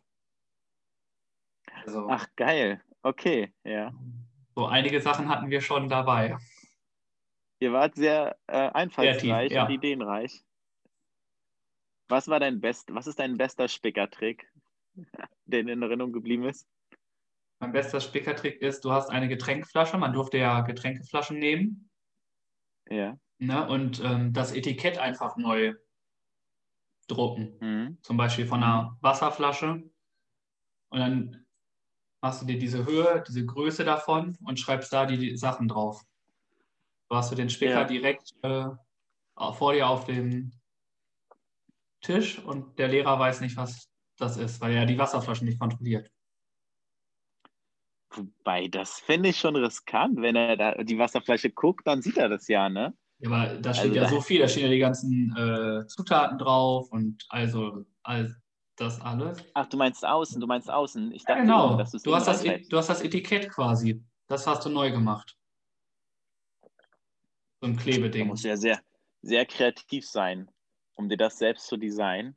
Also, Ach, geil. Okay, ja. So einige Sachen hatten wir schon dabei. Ihr wart sehr äh, einfallsreich ja. und ideenreich. Was war dein best, was ist dein bester Spickertrick, der in Erinnerung geblieben ist? Mein bester Spickertrick ist, du hast eine Getränkeflasche, man durfte ja Getränkeflaschen nehmen. Ja. Ne? Und ähm, das Etikett einfach neu drucken. Mhm. Zum Beispiel von einer Wasserflasche. Und dann machst du dir diese Höhe, diese Größe davon und schreibst da die, die Sachen drauf. Du hast du den Spicker Ja. direkt äh, vor dir auf dem Tisch und der Lehrer weiß nicht, was das ist, weil er die Wasserflaschen nicht kontrolliert. Wobei, das finde ich schon riskant. Wenn er da die Wasserflasche guckt, dann sieht er das ja, ne? Ja, aber da steht Also ja so viel, da stehen ja die ganzen äh, Zutaten drauf und also all das alles. Ach, du meinst außen, du meinst außen. Ich Ja, dachte, genau. innen, dass du's Du hast, das, E- du hast das Etikett quasi. Das hast du neu gemacht. So ein Klebeding. musst du ja sehr, sehr kreativ sein, um dir das selbst zu designen.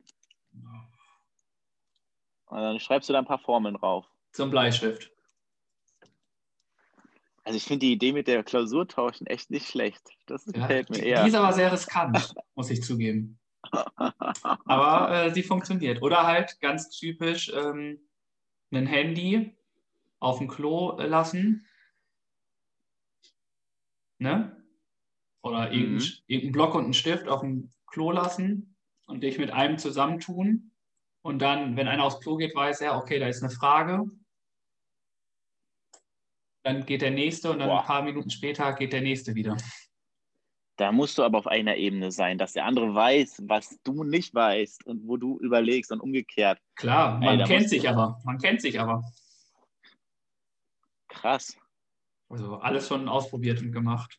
Und dann schreibst du da ein paar Formeln drauf. Zum Bleistift. Also ich finde die Idee mit der Klausur tauschen echt nicht schlecht. Das Ja, gefällt mir die, eher. die ist aber sehr riskant, muss ich zugeben. Aber äh, sie funktioniert. Oder halt ganz typisch ähm, ein Handy auf dem Klo äh, lassen. Ne? Oder irgendein, Mhm. irgendein Block und einen Stift auf dem Klo lassen und dich mit einem zusammentun. Und dann, wenn einer aufs Klo geht, weiß er, okay, da ist eine Frage. Dann geht der nächste und dann Boah. ein paar Minuten später geht der nächste wieder. Da musst du aber auf einer Ebene sein, dass der andere weiß, was du nicht weißt und wo du überlegst und umgekehrt. Klar, Ey, man da kennt sich aber. Man kennt sich aber. Krass. Also alles schon ausprobiert und gemacht.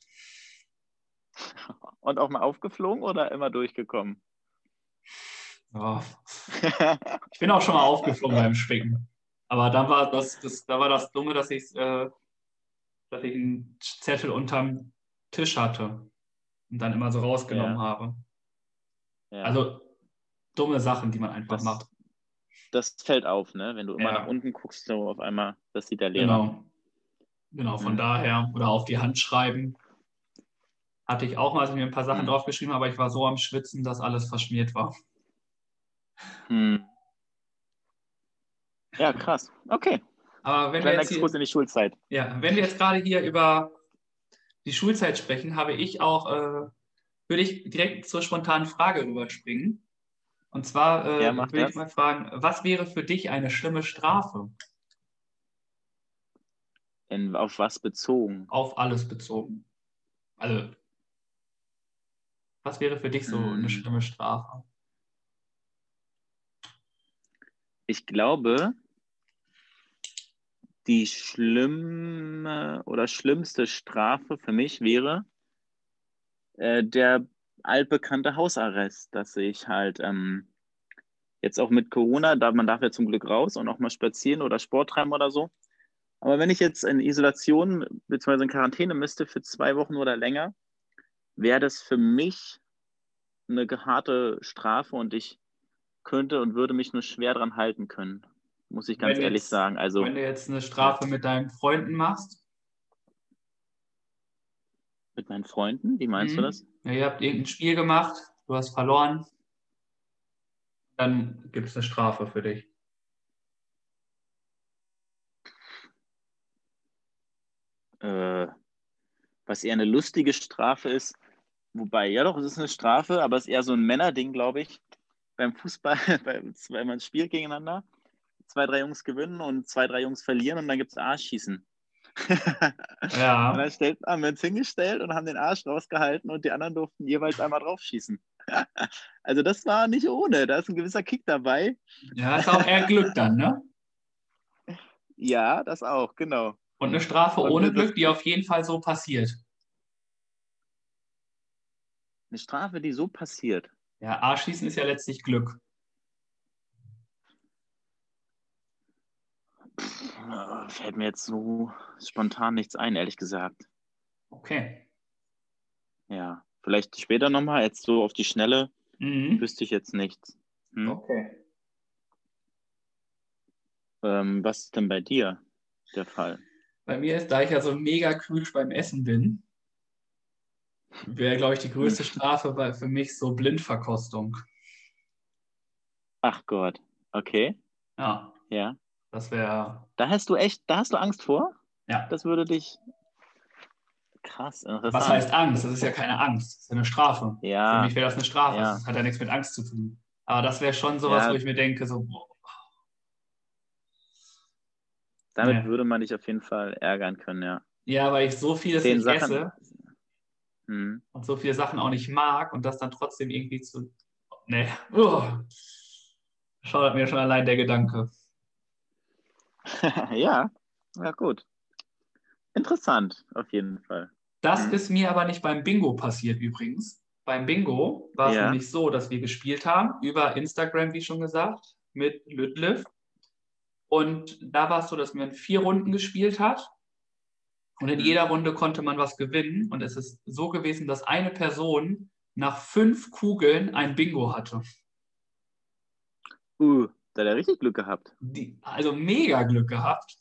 Und auch mal aufgeflogen oder immer durchgekommen? Ja. Ich bin auch schon mal aufgeflogen beim Spicken. Aber dann war das, das, da war das Dumme, dass ich, äh, dass ich einen Zettel unterm Tisch hatte und dann immer so rausgenommen Ja. habe. Ja. Also dumme Sachen, die man einfach Das- macht. das fällt auf, ne? Wenn du immer Ja. nach unten guckst, so auf einmal, das sieht der Lehrer. Genau. Genau, von Mhm. daher. Oder auf die Hand schreiben. Hatte ich auch mal, als ich mir ein paar Sachen Mhm. draufgeschrieben habe, aber ich war so am Schwitzen, dass alles verschmiert war. Hm. Ja, krass. Okay. Aber wenn wir, jetzt hier, in die Schulzeit. ja, wenn wir jetzt gerade hier über die Schulzeit sprechen, habe ich auch, äh, würde ich direkt zur spontanen Frage rüberspringen. Und zwar äh, Ja, würde ich mal fragen, was wäre für dich eine schlimme Strafe? In, auf was bezogen? Auf alles bezogen. Also, was wäre für dich so eine Hm. schlimme Strafe? Ich glaube, die schlimme oder schlimmste Strafe für mich wäre äh, der altbekannte Hausarrest, dass ich halt ähm, jetzt auch mit Corona, da man darf ja zum Glück raus und auch mal spazieren oder Sport treiben oder so. Aber wenn ich jetzt in Isolation bzw. in Quarantäne müsste für zwei Wochen oder länger, wäre das für mich eine harte Strafe und ich könnte und würde mich nur schwer dran halten können, muss ich ganz Wenn ehrlich jetzt- sagen. Also Wenn du jetzt eine Strafe mit deinen Freunden machst, mit meinen Freunden, wie meinst du Mhm. das? ja, ihr habt irgendein Spiel gemacht, du hast verloren, dann gibt es eine Strafe für dich. Äh, was eher eine lustige Strafe ist, wobei, ja doch, es ist eine Strafe, aber es ist eher so ein Männerding, glaube ich. Beim Fußball, bei- wenn man spielt gegeneinander, zwei, drei Jungs gewinnen und zwei, drei Jungs verlieren und dann gibt es Arschschießen. Und Ja, dann stellt, haben wir uns hingestellt und haben den Arsch rausgehalten und die anderen durften jeweils einmal draufschießen. Also das war nicht ohne, da ist ein gewisser Kick dabei. ja, ist auch eher Glück dann, ne? Ja, das auch, genau. Und eine Strafe Und ohne Glück, die auf jeden Fall so passiert. Eine Strafe, die so passiert. Ja, Arschschießen ist ja letztlich Glück. Äh, Fällt mir jetzt so spontan nichts ein, ehrlich gesagt. Okay. Ja, vielleicht später nochmal, jetzt so auf die Schnelle, Mhm. wüsste ich jetzt nichts. Hm? Okay. Ähm, was ist denn bei dir der Fall? Bei mir ist, da ich ja so mega kühl beim Essen bin, wäre, glaube ich, die größte Strafe bei, für mich so Blindverkostung. Ach Gott, okay, Ja. ja. Das wäre. Da hast du echt, da hast du Angst vor? Ja. Das würde dich. Krass, interessant. Was heißt Angst? Das ist ja keine Angst. Das ist ja eine Strafe. Für Ja, mich wäre das eine Strafe. Ja. Das hat ja nichts mit Angst zu tun. Aber das wäre schon sowas, Ja. wo ich mir denke, so, boah, damit Nee. würde man dich auf jeden Fall ärgern können, ja. ja, weil ich so vieles Den nicht Sachen. esse Hm. und so viele Sachen auch nicht mag und das dann trotzdem irgendwie zu. Nee. Oh. Schaudert mir schon allein der Gedanke. ja, ja, gut. Interessant, auf jeden Fall. Das Mhm. ist mir aber nicht beim Bingo passiert übrigens. Beim Bingo war es Ja. nämlich so, dass wir gespielt haben über Instagram, wie schon gesagt, mit Lütliff. Und da war es so, dass man vier Runden gespielt hat. Und in Mhm. jeder Runde konnte man was gewinnen. Und es ist so gewesen, dass eine Person nach fünf Kugeln ein Bingo hatte. Uh, da hat er richtig Glück gehabt. Die, also mega Glück gehabt.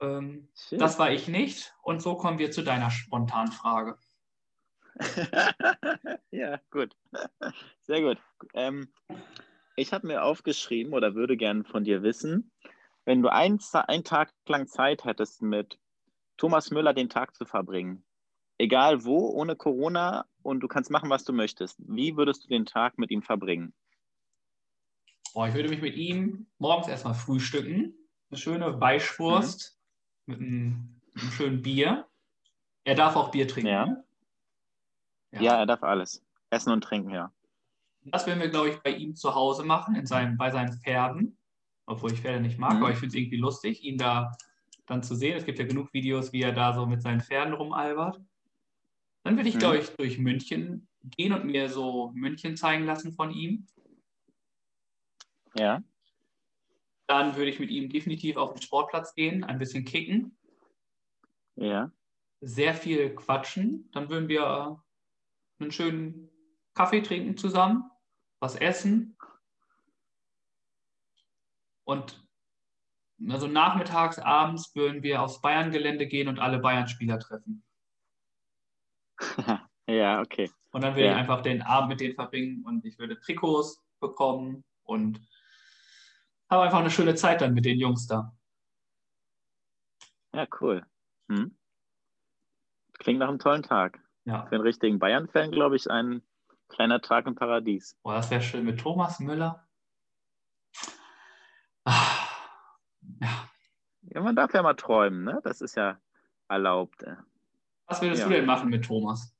Ähm, das war ich nicht. Und so kommen wir zu deiner spontanen Frage. ja, gut. Sehr gut. Ähm, ich habe mir aufgeschrieben oder würde gerne von dir wissen, wenn du einen, einen Tag lang Zeit hättest, mit Thomas Müller den Tag zu verbringen, egal wo, ohne Corona und du kannst machen, was du möchtest, wie würdest du den Tag mit ihm verbringen? Oh, ich würde mich mit ihm morgens erstmal frühstücken. Eine schöne Weißwurst mit einem, einem schönen Bier. Er darf auch Bier trinken. Ja. ne? Ja. er darf alles. Essen und trinken, ja. Das werden wir, glaube ich, bei ihm zu Hause machen, in seinem, bei seinen Pferden. Obwohl ich Pferde nicht mag, Mhm. aber ich finde es irgendwie lustig, ihn da dann zu sehen. Es gibt ja genug Videos, wie er da so mit seinen Pferden rumalbert. Dann würde ich, Mhm. glaube ich, durch München gehen und mir so München zeigen lassen von ihm. Ja. Dann würde ich mit ihm definitiv auf den Sportplatz gehen, ein bisschen kicken. Ja. sehr viel quatschen. Dann würden wir einen schönen Kaffee trinken zusammen, was essen. Und also nachmittags, abends würden wir aufs Bayern-Gelände gehen und alle Bayern-Spieler treffen. ja, okay. Und dann würde Ja. ich einfach den Abend mit denen verbringen und ich würde Trikots bekommen und habe einfach eine schöne Zeit dann mit den Jungs da. Ja, cool. Hm. Klingt nach einem tollen Tag. Ja, Für einen richtigen Bayern-Fan, glaube ich, ein kleiner Tag im Paradies. Boah, das wäre schön mit Thomas Müller. Ah, Ja. Ja, man darf ja mal träumen, ne? Das ist ja erlaubt. äh. Was würdest Ja. du denn machen mit Thomas?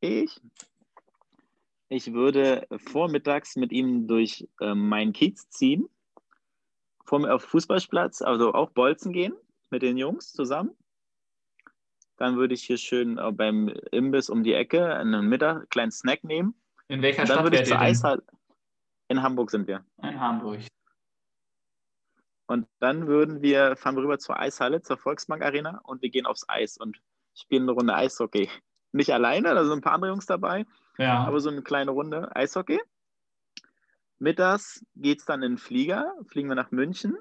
Ich, ich würde vormittags mit ihm durch ähm, meinen Kiez ziehen, vor mir auf Fußballplatz, also auch Bolzen gehen mit den Jungs zusammen. Dann würde ich hier schön äh, beim Imbiss um die Ecke einen Mittag, kleinen Snack nehmen. In welcher Und dann Stadt würde ich zur? Eishalle. In Hamburg sind wir. In Hamburg. Und dann würden wir, fahren wir rüber zur Eishalle, zur Volksbank Arena und wir gehen aufs Eis und spielen eine Runde Eishockey. Nicht alleine, da sind ein paar andere Jungs dabei, Ja. aber so eine kleine Runde Eishockey. Mittags geht es dann in den Flieger, fliegen wir nach München.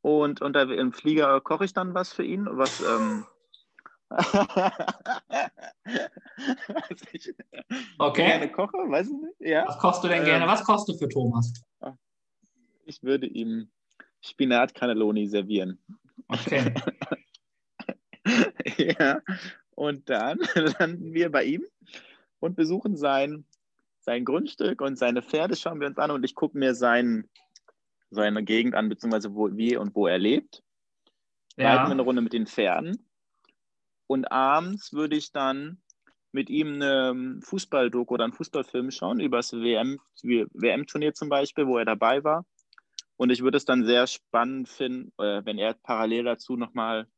Und unter, im Flieger koche ich dann was für ihn, was. Ähm, okay. gerne koche, weiß ich nicht. Ja. Was kochst du denn gerne? Ähm. Was kochst du für Thomas? Ich würde ihm Spinat Cannelloni servieren. Okay. ja. Und dann landen wir bei ihm und besuchen sein, sein Grundstück und seine Pferde schauen wir uns an und ich gucke mir sein, seine Gegend an, beziehungsweise wo, wie und wo er lebt. Reiten wir eine Ja. Runde mit den Pferden. Und abends würde ich dann mit ihm eine Fußballdoku oder einen Fußballfilm schauen, über das WM, WM-Turnier zum Beispiel, wo er dabei war. Und ich würde es dann sehr spannend finden, äh, wenn er parallel dazu nochmal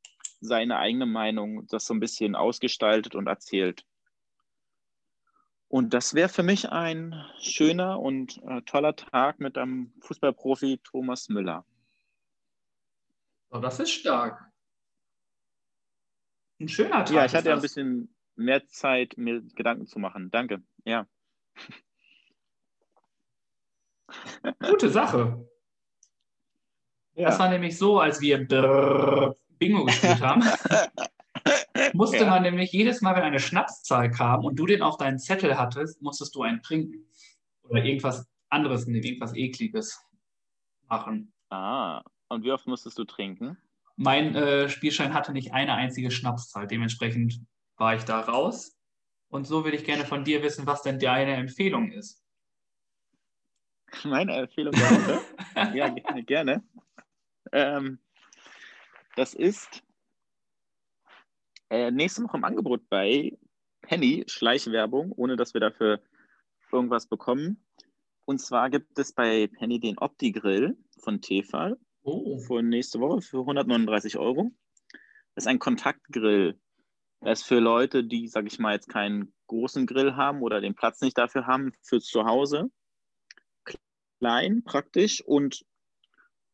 seine eigene Meinung, das so ein bisschen ausgestaltet und erzählt. Und das wäre für mich ein schöner und äh, toller Tag mit einem Fußballprofi Thomas Müller. So, das ist stark. Ein schöner Tag. Ja, ich hatte ja ein das. bisschen mehr Zeit, mir Gedanken zu machen. Danke. Ja. Gute Sache. Das ja. war nämlich so, als wir Bingo gespielt haben, musste Ja. man nämlich jedes Mal, wenn eine Schnapszahl kam und du den auf deinen Zettel hattest, musstest du einen trinken. Oder irgendwas anderes nehmen, irgendwas Ekliges. machen. Ah, und wie oft musstest du trinken? Mein äh, Spielschein hatte nicht eine einzige Schnapszahl. Dementsprechend war ich da raus. Und so würde ich gerne von dir wissen, was denn deine Empfehlung ist. Meine Empfehlung Woche? ja, gerne. gerne. Ähm, das ist äh, nächste Woche im Angebot bei Penny, Schleichwerbung, ohne dass wir dafür irgendwas bekommen. Und zwar gibt es bei Penny den Opti-Grill von Tefal oh. für nächste Woche für 139 Euro. Das ist ein Kontaktgrill. Das ist für Leute, die, sag ich mal, jetzt keinen großen Grill haben oder den Platz nicht dafür haben, fürs Zuhause. Klein, praktisch und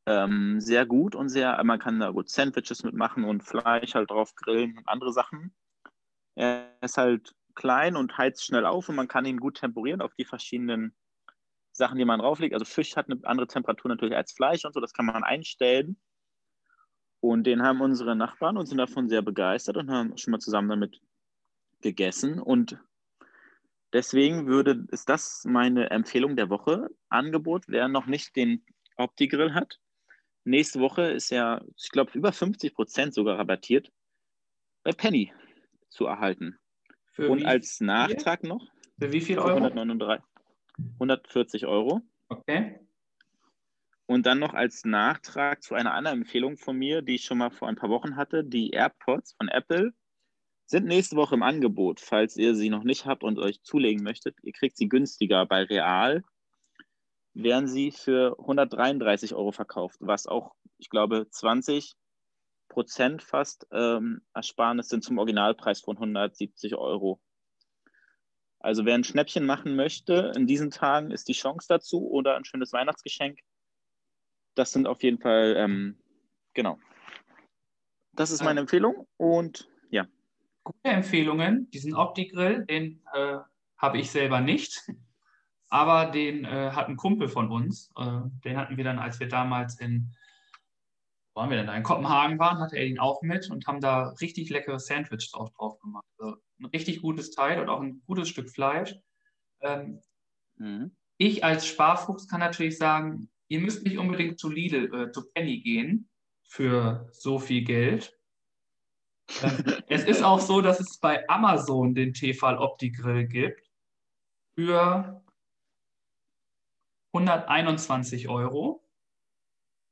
ähm, sehr gut und sehr, man kann da gut Sandwiches mitmachen und Fleisch halt drauf grillen und andere Sachen. Er ist halt klein und heizt schnell auf und man kann ihn gut temperieren auf die verschiedenen Sachen, die man drauflegt. Also Fisch hat eine andere Temperatur natürlich als Fleisch und so, das kann man einstellen. Und den haben unsere Nachbarn und sind davon sehr begeistert und haben schon mal zusammen damit gegessen. Und deswegen würde, ist das meine Empfehlung der Woche. Angebot, wer noch nicht den Opti-Grill hat. Nächste Woche ist ja, ich glaube, über 50 Prozent sogar rabattiert bei Penny zu erhalten. Für und als Nachtrag viel? noch. Für wie viel Euro? 139, 140 Euro. Okay. Und dann noch als Nachtrag zu einer anderen Empfehlung von mir, die ich schon mal vor ein paar Wochen hatte, die AirPods von Apple sind nächste Woche im Angebot. Falls ihr sie noch nicht habt und euch zulegen möchtet, ihr kriegt sie günstiger bei Real werden sie für 133 Euro verkauft, was auch, ich glaube, 20 Prozent fast ähm, Ersparnis sind zum Originalpreis von 170 Euro. Also wer ein Schnäppchen machen möchte, in diesen Tagen ist die Chance dazu oder ein schönes Weihnachtsgeschenk. Das sind auf jeden Fall, ähm, genau. Das ist meine Empfehlung und ja. Gute Empfehlungen. Diesen Opti-Grill, den äh, habe ich selber nicht. Aber den äh, hat ein Kumpel von uns, äh, den hatten wir dann, als wir damals in, wo waren wir denn da, in Kopenhagen waren, hatte er ihn auch mit und haben da richtig leckere Sandwich drauf, drauf gemacht. Also ein richtig gutes Teil und auch ein gutes Stück Fleisch. Ähm, mhm. Ich als Sparfuchs kann natürlich sagen, ihr müsst nicht unbedingt zu Lidl, äh, zu Penny gehen für so viel Geld. Ähm, es ist auch so, dass es bei Amazon den Tefal Opti Grill gibt für 121 Euro.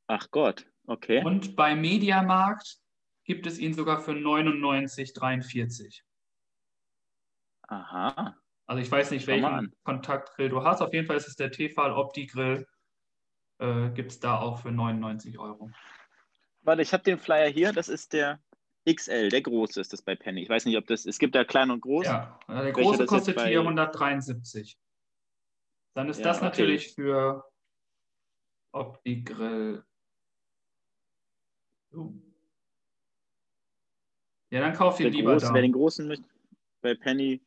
Ach Gott, okay. Und bei Mediamarkt gibt es ihn sogar für 99,43. Aha. Also ich weiß nicht, welchen Kontaktgrill du hast. Auf jeden Fall ist es der Tefal Opti Grill. Äh, gibt es da auch für 99 Euro. Warte, ich habe den Flyer hier. Das ist der XL, der große ist das bei Penny. Ich weiß nicht, ob das, es gibt da klein und groß. Ja, der große kostet hier 173. Dann ist ja, das okay. natürlich für Opti-Grill. Uh. Ja, dann kauf ihn lieber große, da. Wer den großen mit bei Penny,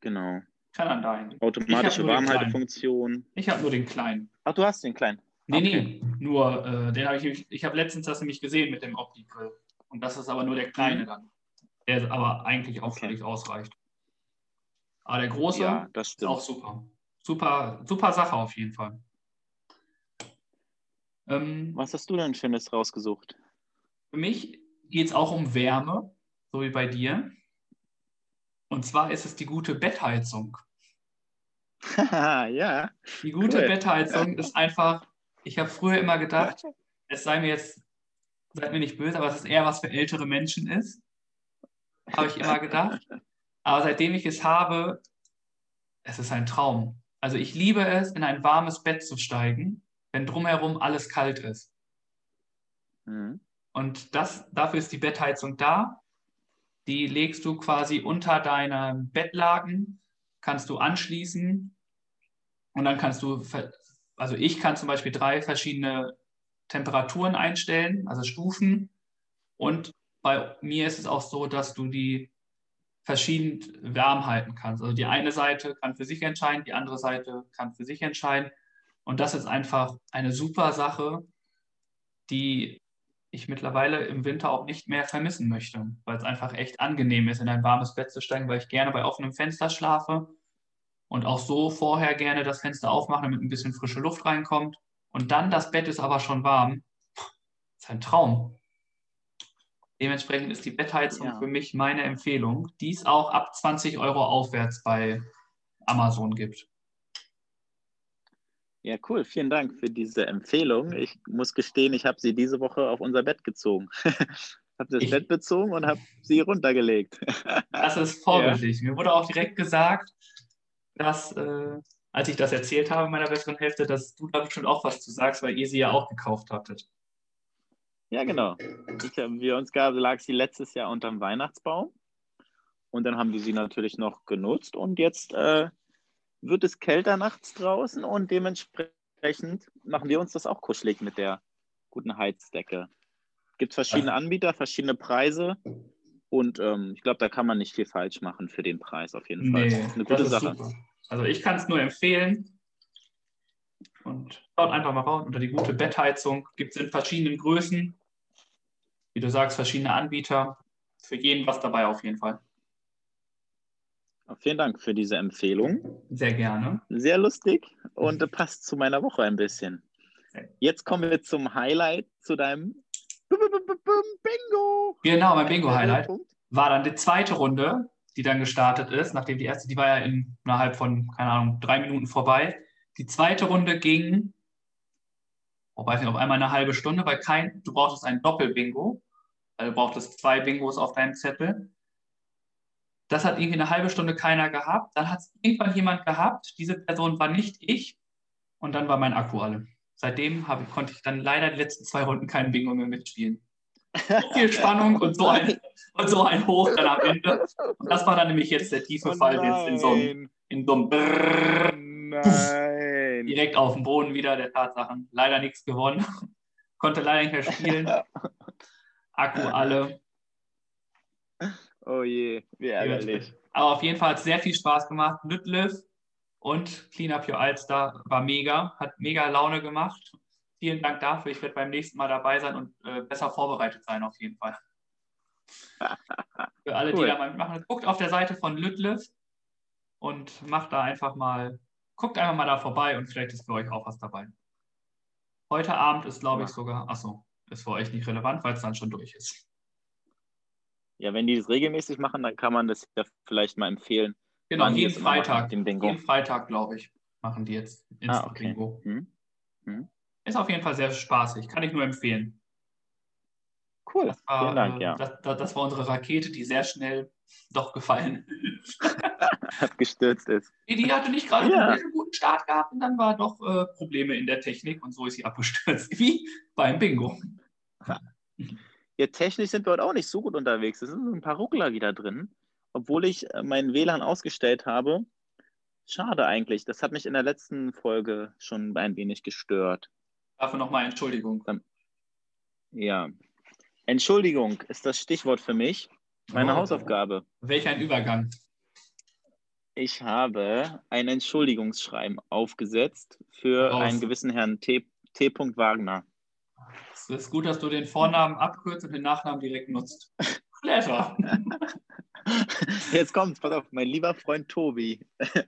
genau. Kann an deinen. Automatische Warmhaltefunktion. Ich habe nur den kleinen. Ach, du hast den kleinen. Nee, okay. nee, nur äh, den habe ich, ich habe letztens das nämlich gesehen mit dem Opti-Grill. Und das ist aber nur der kleine mhm. dann. Der aber eigentlich auch okay. völlig ausreicht. Aber der große ja, ist auch super super, super Sache auf jeden Fall. Ähm, Was hast du denn Schönes rausgesucht? Für mich geht es auch um Wärme, so wie bei dir. Und zwar ist es die gute Bettheizung. ja. Die gute cool. Bettheizung ist einfach, ich habe früher immer gedacht, es sei mir jetzt, seid mir nicht böse, aber es ist eher was für ältere Menschen ist. Habe ich immer gedacht. Aber seitdem ich es habe, es ist ein Traum. Also ich liebe es, in ein warmes Bett zu steigen, wenn drumherum alles kalt ist. Mhm. Und das, dafür ist die Bettheizung da. Die legst du quasi unter deinem Bettlaken, kannst du anschließen und dann kannst du, also ich kann zum Beispiel drei verschiedene Temperaturen einstellen, also Stufen. Und bei mir ist es auch so, dass du die verschieden warm halten kannst. Also die eine Seite kann für sich entscheiden, die andere Seite kann für sich entscheiden. Und das ist einfach eine super Sache, die ich mittlerweile im Winter auch nicht mehr vermissen möchte, weil es einfach echt angenehm ist, in ein warmes Bett zu steigen, weil ich gerne bei offenem Fenster schlafe und auch so vorher gerne das Fenster aufmache, damit ein bisschen frische Luft reinkommt. und dann das Bett ist aber schon warm. Das ist ein Traum. Dementsprechend ist die Bettheizung ja. für mich meine Empfehlung, die es auch ab 20 Euro aufwärts bei Amazon gibt. Ja, cool. Vielen Dank für diese Empfehlung. Ich muss gestehen, ich habe sie diese Woche auf unser Bett gezogen. habe das ich, Bett bezogen und habe sie runtergelegt. das ist vorbildlich. Ja. Mir wurde auch direkt gesagt, dass, äh, als ich das erzählt habe meiner besseren Hälfte, dass du da bestimmt auch was zu sagst, weil ihr sie ja auch gekauft hattet. Ja, genau. Ich, wir uns gab, lag sie letztes Jahr unterm Weihnachtsbaum. Und dann haben wir sie natürlich noch genutzt. Und jetzt äh, wird es kälter nachts draußen und dementsprechend machen wir uns das auch kuschelig mit der guten Heizdecke. Gibt verschiedene Anbieter, verschiedene Preise. Und ähm, ich glaube, da kann man nicht viel falsch machen für den Preis auf jeden Fall. Nee, Eine gute Sache. Super. Also ich kann es nur empfehlen. Und schaut einfach mal raus unter die gute Bettheizung. Gibt es in verschiedenen Größen wie du sagst, verschiedene Anbieter. Für jeden was dabei auf jeden Fall. Vielen Dank für diese Empfehlung. Sehr gerne. Sehr lustig und passt zu meiner Woche ein bisschen. Jetzt kommen wir zum Highlight, zu deinem Bingo. Genau, mein Bingo-Highlight war dann die zweite Runde, die dann gestartet ist, nachdem die erste, die war ja innerhalb von, keine Ahnung, drei Minuten vorbei. Die zweite Runde ging, oh, weiß nicht, auf einmal eine halbe Stunde, weil kein, du brauchst ein Doppel-Bingo. Also braucht es zwei Bingos auf deinem Zettel. Das hat irgendwie eine halbe Stunde keiner gehabt. Dann hat es irgendwann jemand gehabt. Diese Person war nicht ich. Und dann war mein Akku alle. Seitdem hab, konnte ich dann leider die letzten zwei Runden kein Bingo mehr mitspielen. So viel Spannung und so ein, und so ein Hoch dann am Ende. Und das war dann nämlich jetzt der tiefe oh Fall jetzt in so einem, in so einem Brrr, Nein. direkt auf dem Boden wieder der Tatsachen. Leider nichts gewonnen. Konnte leider nicht mehr spielen. Akku alle. Oh je, wie ärgerlich. Aber auf jeden Fall hat es sehr viel Spaß gemacht. Lütliff und Clean Up Your Alster war mega, hat mega Laune gemacht. Vielen Dank dafür. Ich werde beim nächsten Mal dabei sein und äh, besser vorbereitet sein, auf jeden Fall. Für alle, cool. die da mal mitmachen, guckt auf der Seite von Lütliff und macht da einfach mal, guckt einfach mal da vorbei und vielleicht ist für euch auch was dabei. Heute Abend ist, glaube ich, sogar, achso, ist für euch nicht relevant, weil es dann schon durch ist. Ja, wenn die das regelmäßig machen, dann kann man das ja vielleicht mal empfehlen. Genau, jeden Freitag. Jeden Freitag, glaube ich, machen die jetzt Instant ah, okay. Hm. Hm. Ist auf jeden Fall sehr spaßig, kann ich nur empfehlen. Cool, war, vielen Dank, äh, ja. Das, das, das, war unsere Rakete, die sehr schnell doch gefallen Hat gestürzt ist. Die hatte nicht gerade ja. einen guten Start gehabt und dann war doch äh, Probleme in der Technik und so ist sie abgestürzt, wie beim Bingo. Ja, technisch sind wir heute auch nicht so gut unterwegs. Es sind so ein paar Ruckler wieder drin, obwohl ich äh, meinen WLAN ausgestellt habe. Schade eigentlich. Das hat mich in der letzten Folge schon ein wenig gestört. Dafür nochmal Entschuldigung. Ja. Entschuldigung ist das Stichwort für mich. Meine oh. Hausaufgabe. Welch ein Übergang. Ich habe ein Entschuldigungsschreiben aufgesetzt für Raus. einen gewissen Herrn T. T. Wagner. Es ist gut, dass du den Vornamen abkürzt und den Nachnamen direkt nutzt. Clever. Jetzt kommt's, pass auf, mein lieber Freund Tobi.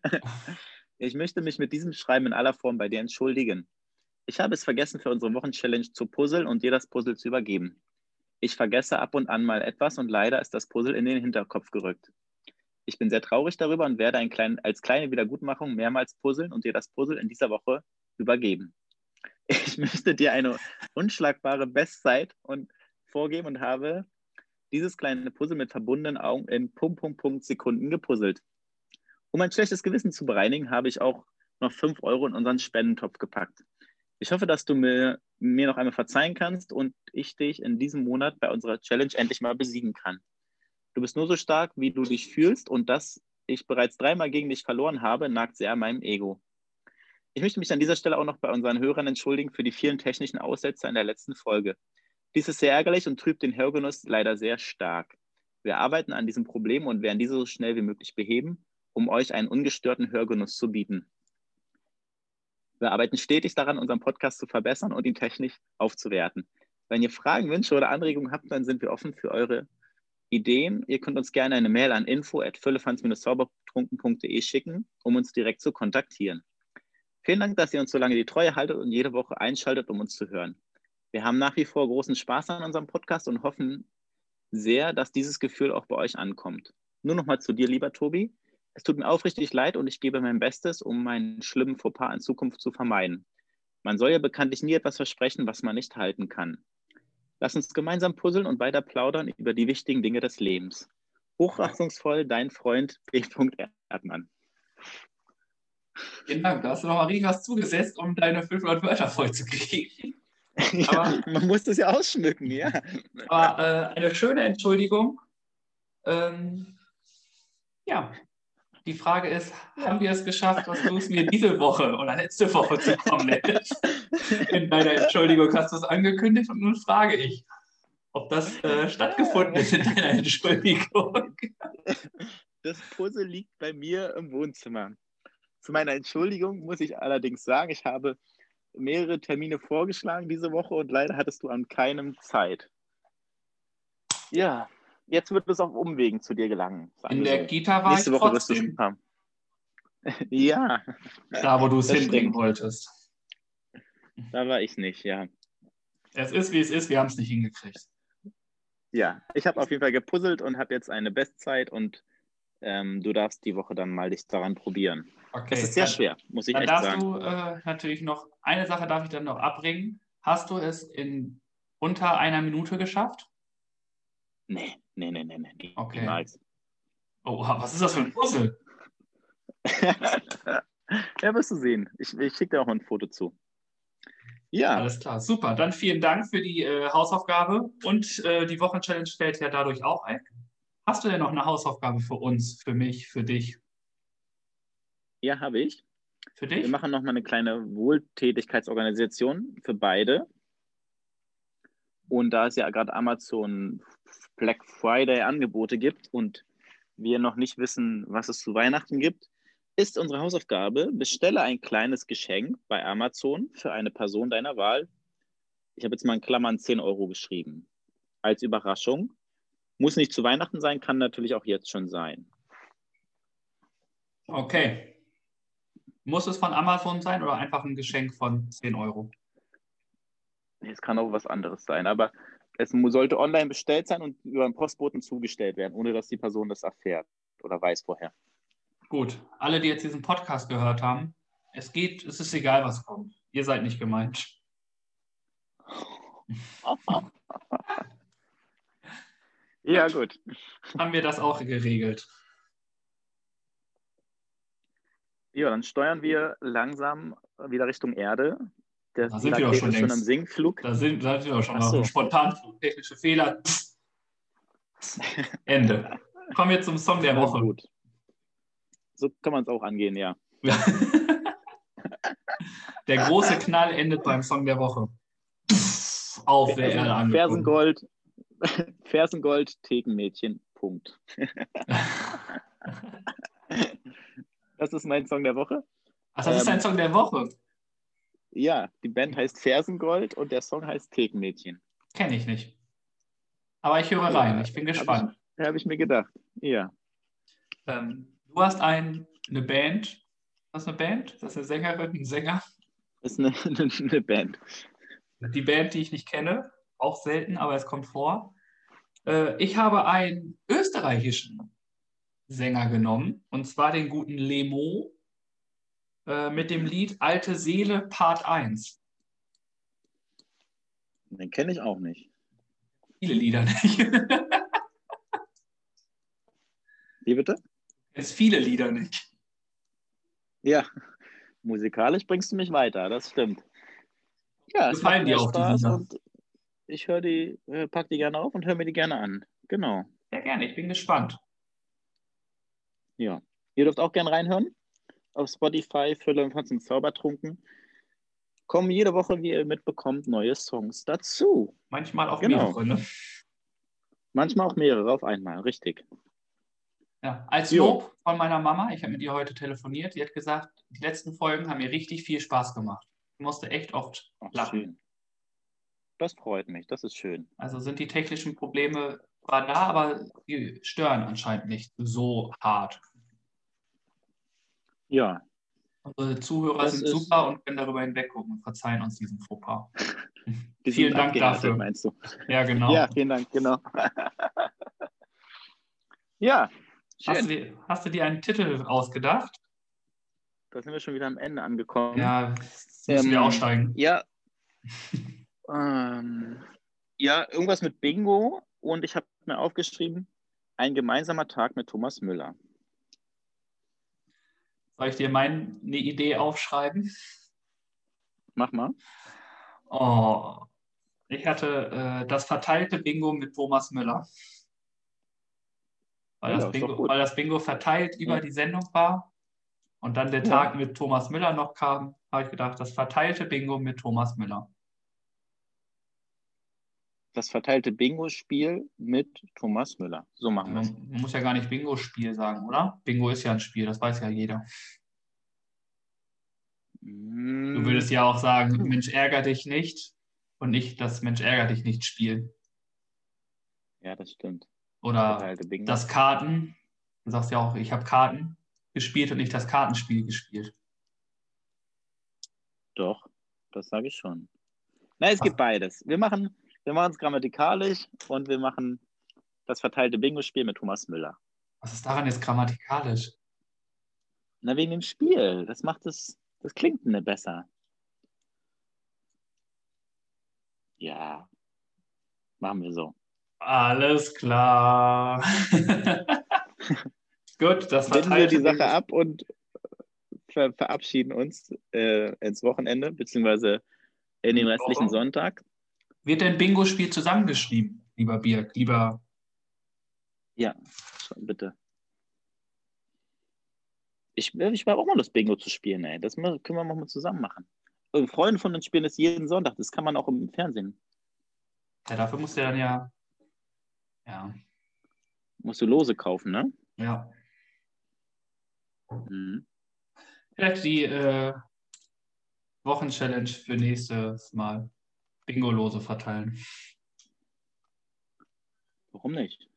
Ich möchte mich mit diesem Schreiben in aller Form bei dir entschuldigen. Ich habe es vergessen, für unsere Wochenchallenge zu puzzeln und dir das Puzzle zu übergeben. Ich vergesse ab und an mal etwas und leider ist das Puzzle in den Hinterkopf gerückt. Ich bin sehr traurig darüber und werde ein klein, als kleine Wiedergutmachung mehrmals puzzeln und dir das Puzzle in dieser Woche übergeben. Ich möchte dir eine unschlagbare Bestzeit und vorgeben und habe dieses kleine Puzzle mit verbundenen Augen in Punkt, Punkt, Punkt Sekunden gepuzzelt. Um ein schlechtes Gewissen zu bereinigen, habe ich auch noch 5 Euro in unseren Spendentopf gepackt. Ich hoffe, dass du mir, mir noch einmal verzeihen kannst und ich dich in diesem Monat bei unserer Challenge endlich mal besiegen kann. Du bist nur so stark, wie du dich fühlst und dass ich bereits dreimal gegen dich verloren habe, nagt sehr an meinem Ego. Ich möchte mich an dieser Stelle auch noch bei unseren Hörern entschuldigen für die vielen technischen Aussetzer in der letzten Folge. Dies ist sehr ärgerlich und trübt den Hörgenuss leider sehr stark. Wir arbeiten an diesem Problem und werden diese so schnell wie möglich beheben, um euch einen ungestörten Hörgenuss zu bieten. Wir arbeiten stetig daran, unseren Podcast zu verbessern und ihn technisch aufzuwerten. Wenn ihr Fragen, Wünsche oder Anregungen habt, dann sind wir offen für eure Ideen. Ihr könnt uns gerne eine Mail an info@füllefanz-zaubertrunken.de schicken, um uns direkt zu kontaktieren. Vielen Dank, dass ihr uns so lange die Treue haltet und jede Woche einschaltet, um uns zu hören. Wir haben nach wie vor großen Spaß an unserem Podcast und hoffen sehr, dass dieses Gefühl auch bei euch ankommt. Nur noch mal zu dir, lieber Tobi. Es tut mir aufrichtig leid und ich gebe mein Bestes, um meinen schlimmen Fauxpas in Zukunft zu vermeiden. Man soll ja bekanntlich nie etwas versprechen, was man nicht halten kann. Lass uns gemeinsam puzzeln und weiter plaudern über die wichtigen Dinge des Lebens. Hochachtungsvoll, dein Freund B. Erdmann. Vielen Dank. Da hast du noch mal richtig was zugesetzt, um deine 500 Wörter voll zu kriegen. Ja, man muss das ja ausschmücken, ja. Aber äh, eine schöne Entschuldigung. Ähm, ja, die Frage ist, haben wir es geschafft, was du es mir diese Woche oder letzte Woche zukommen lässt? In deiner Entschuldigung hast du es angekündigt und nun frage ich, ob das äh, stattgefunden ist in deiner Entschuldigung. Das Puzzle liegt bei mir im Wohnzimmer. Zu meiner Entschuldigung muss ich allerdings sagen, ich habe mehrere Termine vorgeschlagen diese Woche und leider hattest du an keinem Zeit. Ja, jetzt wird es auf Umwegen zu dir gelangen. In der so. Kita war Nächste ich Woche trotzdem. wirst du schon haben. ja. Da, wo du es hinbringen wolltest. Da war ich nicht, ja. Es ist, wie es ist, wir haben es nicht hingekriegt. Ja, ich habe auf jeden Fall gepuzzelt und habe jetzt eine Bestzeit und ähm, du darfst die Woche dann mal dich daran probieren. Okay, Es ist sehr dann- schwer, muss ich Dann echt darfst sagen. du äh, natürlich noch, eine Sache darf ich dann noch abbringen. Hast du es in unter einer Minute geschafft? Nee, nee, nee, nee, nee. Okay. Niemals. Oh, was ist das für ein Puzzle? ja, wirst du sehen. Ich, ich schicke dir auch mal ein Foto zu. Ja, Alles klar, super. Dann vielen Dank für die äh, Hausaufgabe und äh, die Wochenchallenge fällt ja dadurch auch ein. Hast du denn noch eine Hausaufgabe für uns, für mich, für dich? ja, habe ich. Für Wir dich? machen nochmal eine kleine Wohltätigkeitsorganisation für beide. Und da es ja gerade Amazon Black Friday Angebote gibt und wir noch nicht wissen, was es zu Weihnachten gibt, ist unsere Hausaufgabe, bestelle ein kleines Geschenk bei Amazon für eine Person deiner Wahl. Ich habe jetzt mal in Klammern 10 Euro geschrieben. Als Überraschung. Muss nicht zu Weihnachten sein, kann natürlich auch jetzt schon sein. Okay. Muss es von Amazon sein oder einfach ein Geschenk von 10 Euro? Nee, Es kann auch was anderes sein, aber es sollte online bestellt sein und über einen Postboten zugestellt werden, ohne dass die Person das erfährt oder weiß vorher. Gut, alle, die jetzt diesen Podcast gehört haben, es geht, es ist egal, was kommt. Ihr seid nicht gemeint. Ja, gut. Haben wir das auch geregelt? Ja, dann steuern wir langsam wieder Richtung Erde. Der Da sind wir doch Rakete schon ist schon am Sinkflug. Da sind, da sind wir doch schon Ach mal so. spontan. Technische Fehler. Ende. Kommen wir zum Song der Woche. gut. So kann man es auch angehen, ja. der große Knall endet beim Song der Woche. Auf der Erde angekommen. Fersengold, Fersengold, Thekenmädchen, Punkt. Das ist mein Song der Woche. Ach, das ist Ähm, ein Song der Woche. Ja, die Band heißt Fersengold und der Song heißt Thekenmädchen. Kenne ich nicht. Aber ich höre rein. Ich bin gespannt. Da habe ich mir gedacht. Ja. Ähm, du hast ein, eine Band. Was ist eine Band? Das ist eine Sängerin, ein Sänger. Das ist eine, eine, eine Band. Die Band, die ich nicht kenne. Auch selten, aber es kommt vor. Äh, ich habe einen österreichischen Sänger genommen. Und zwar den guten Lemo. Äh, mit dem Lied Alte Seele Part 1. Den kenne ich auch nicht. Viele Lieder nicht. Wie bitte? es viele Lieder nicht. Ja, musikalisch bringst du mich weiter, das stimmt. Ja, es macht dir mir auch die Spaß und ich höre die, äh, pack die gerne auf und höre mir die gerne an. Genau. Sehr gerne, ich bin gespannt. Ja. Ihr dürft auch gerne reinhören. Auf Spotify, Fülle und Franz im Zaubertrunken. Kommen jede Woche, wie ihr mitbekommt, neue Songs dazu. Manchmal auch Genau. mehrere. Ne? Manchmal auch mehrere auf einmal, richtig. Ja, als Jo. Lob von meiner Mama, ich habe mit ihr heute telefoniert, die hat gesagt, die letzten Folgen haben mir richtig viel Spaß gemacht. Ich musste echt oft Ach, lachen. schön. Das freut mich, das ist schön. Also sind die technischen Probleme zwar da, aber die stören anscheinend nicht so hart. Ja, Unsere Zuhörer Das sind super und können darüber hinweggucken und verzeihen uns diesen Fauxpas. Die Vielen Dank dafür. meinst du? Ja, genau. Ja, vielen Dank, genau. ja, hast, du, dir- hast du dir einen Titel ausgedacht? Da sind wir schon wieder am Ende angekommen. Ja, müssen wir Ähm, aussteigen. Ja. ähm, ja, irgendwas mit Bingo und ich habe mir aufgeschrieben, ein gemeinsamer Tag mit Thomas Müller. Soll ich dir meine Idee aufschreiben? Mach mal. Oh, ich hatte äh, das verteilte Bingo mit Thomas Müller. Weil, Ja, das, Bingo, weil das Bingo verteilt über Ja. die Sendung war und dann der Ja. Tag mit Thomas Müller noch kam, habe ich gedacht, das verteilte Bingo mit Thomas Müller. Das verteilte Bingo-Spiel mit Thomas Müller. So machen wir es. Man muss ja gar nicht Bingo-Spiel sagen, oder? Bingo ist ja ein Spiel, das weiß ja jeder. Du Mm, würdest ja auch sagen. Mensch, ärger dich nicht und nicht das Mensch, ärger dich nicht spielen. Ja, das stimmt. Oder Bingo. das Karten. Du sagst ja auch, ich habe Karten gespielt und nicht das Kartenspiel gespielt. Doch, das sage ich schon. Na, es gibt beides. Wir machen wir machen es grammatikalisch und wir machen das verteilte Bingo-Spiel mit Thomas Müller. Was ist daran jetzt grammatikalisch? Na, wegen dem Spiel. Das macht es, das klingt ne besser. Ja, machen wir so. Alles klar. Gut, das Binden wir die Sache ab und ver verabschieden uns äh, ins Wochenende, beziehungsweise in den restlichen. Sonntag. Wird denn Bingo-Spiel zusammengeschrieben, lieber Birk? Lieber. Ja, schon, bitte. Ich, ich war auch mal das Bingo zu spielen, ey. Das können wir mal zusammen machen. Und Freunde von uns spielen das jeden Sonntag. Das kann man auch im Fernsehen. Ja, dafür musst du dann ja. Ja. Musst du Lose kaufen, ne? Ja. Mhm. Vielleicht die äh, Wochenchallenge für nächstes Mal. Bingo-Lose verteilen. Warum nicht?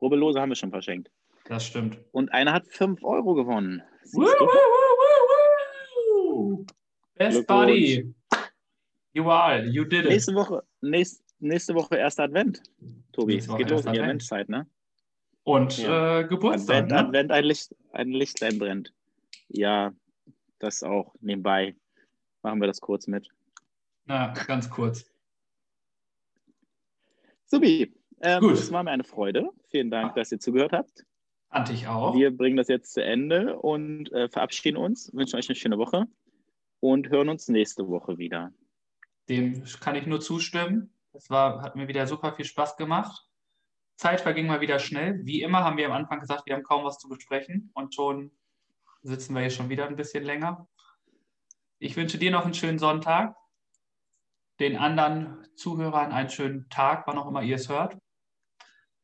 Rubbellose haben wir schon verschenkt. Das stimmt. Und einer hat 5 Euro gewonnen. Woo, woo, woo, woo. Best buddy. You are, you did it. Nächste Woche, nächst, nächste Woche erster Advent, Tobi. Es geht los in die Advent. Adventszeit, ne? Und Ja. äh, Geburtstag. Advent, ne? Advent, ein, Licht, ein Lichtlein brennt. Ja, das auch nebenbei. Machen wir das kurz mit. Na, ganz kurz. Subi, ähm, Gut. es war mir eine Freude. Vielen Dank, dass ihr zugehört habt. Fand ich auch. Wir bringen das jetzt zu Ende und äh, verabschieden uns, wünschen euch eine schöne Woche und hören uns nächste Woche wieder. Dem kann ich nur zustimmen. Es war, hat mir wieder super viel Spaß gemacht. Zeit verging mal wieder schnell. Wie immer haben wir am Anfang gesagt, wir haben kaum was zu besprechen und schon sitzen wir hier schon wieder ein bisschen länger. Ich wünsche dir noch einen schönen Sonntag, den anderen Zuhörern einen schönen Tag, wann auch immer ihr es hört.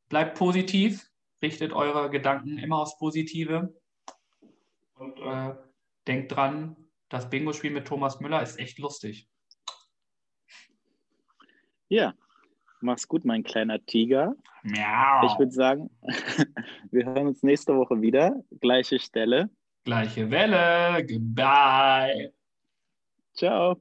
Bleibt positiv, richtet eure Gedanken immer aufs Positive und äh, denkt dran, das Bingo-Spiel mit Thomas Müller ist echt lustig. Ja, mach's gut, mein kleiner Tiger. Miau. Ich würde sagen, wir hören uns nächste Woche wieder. Gleiche Stelle. Gleiche Welle. Goodbye. Ciao.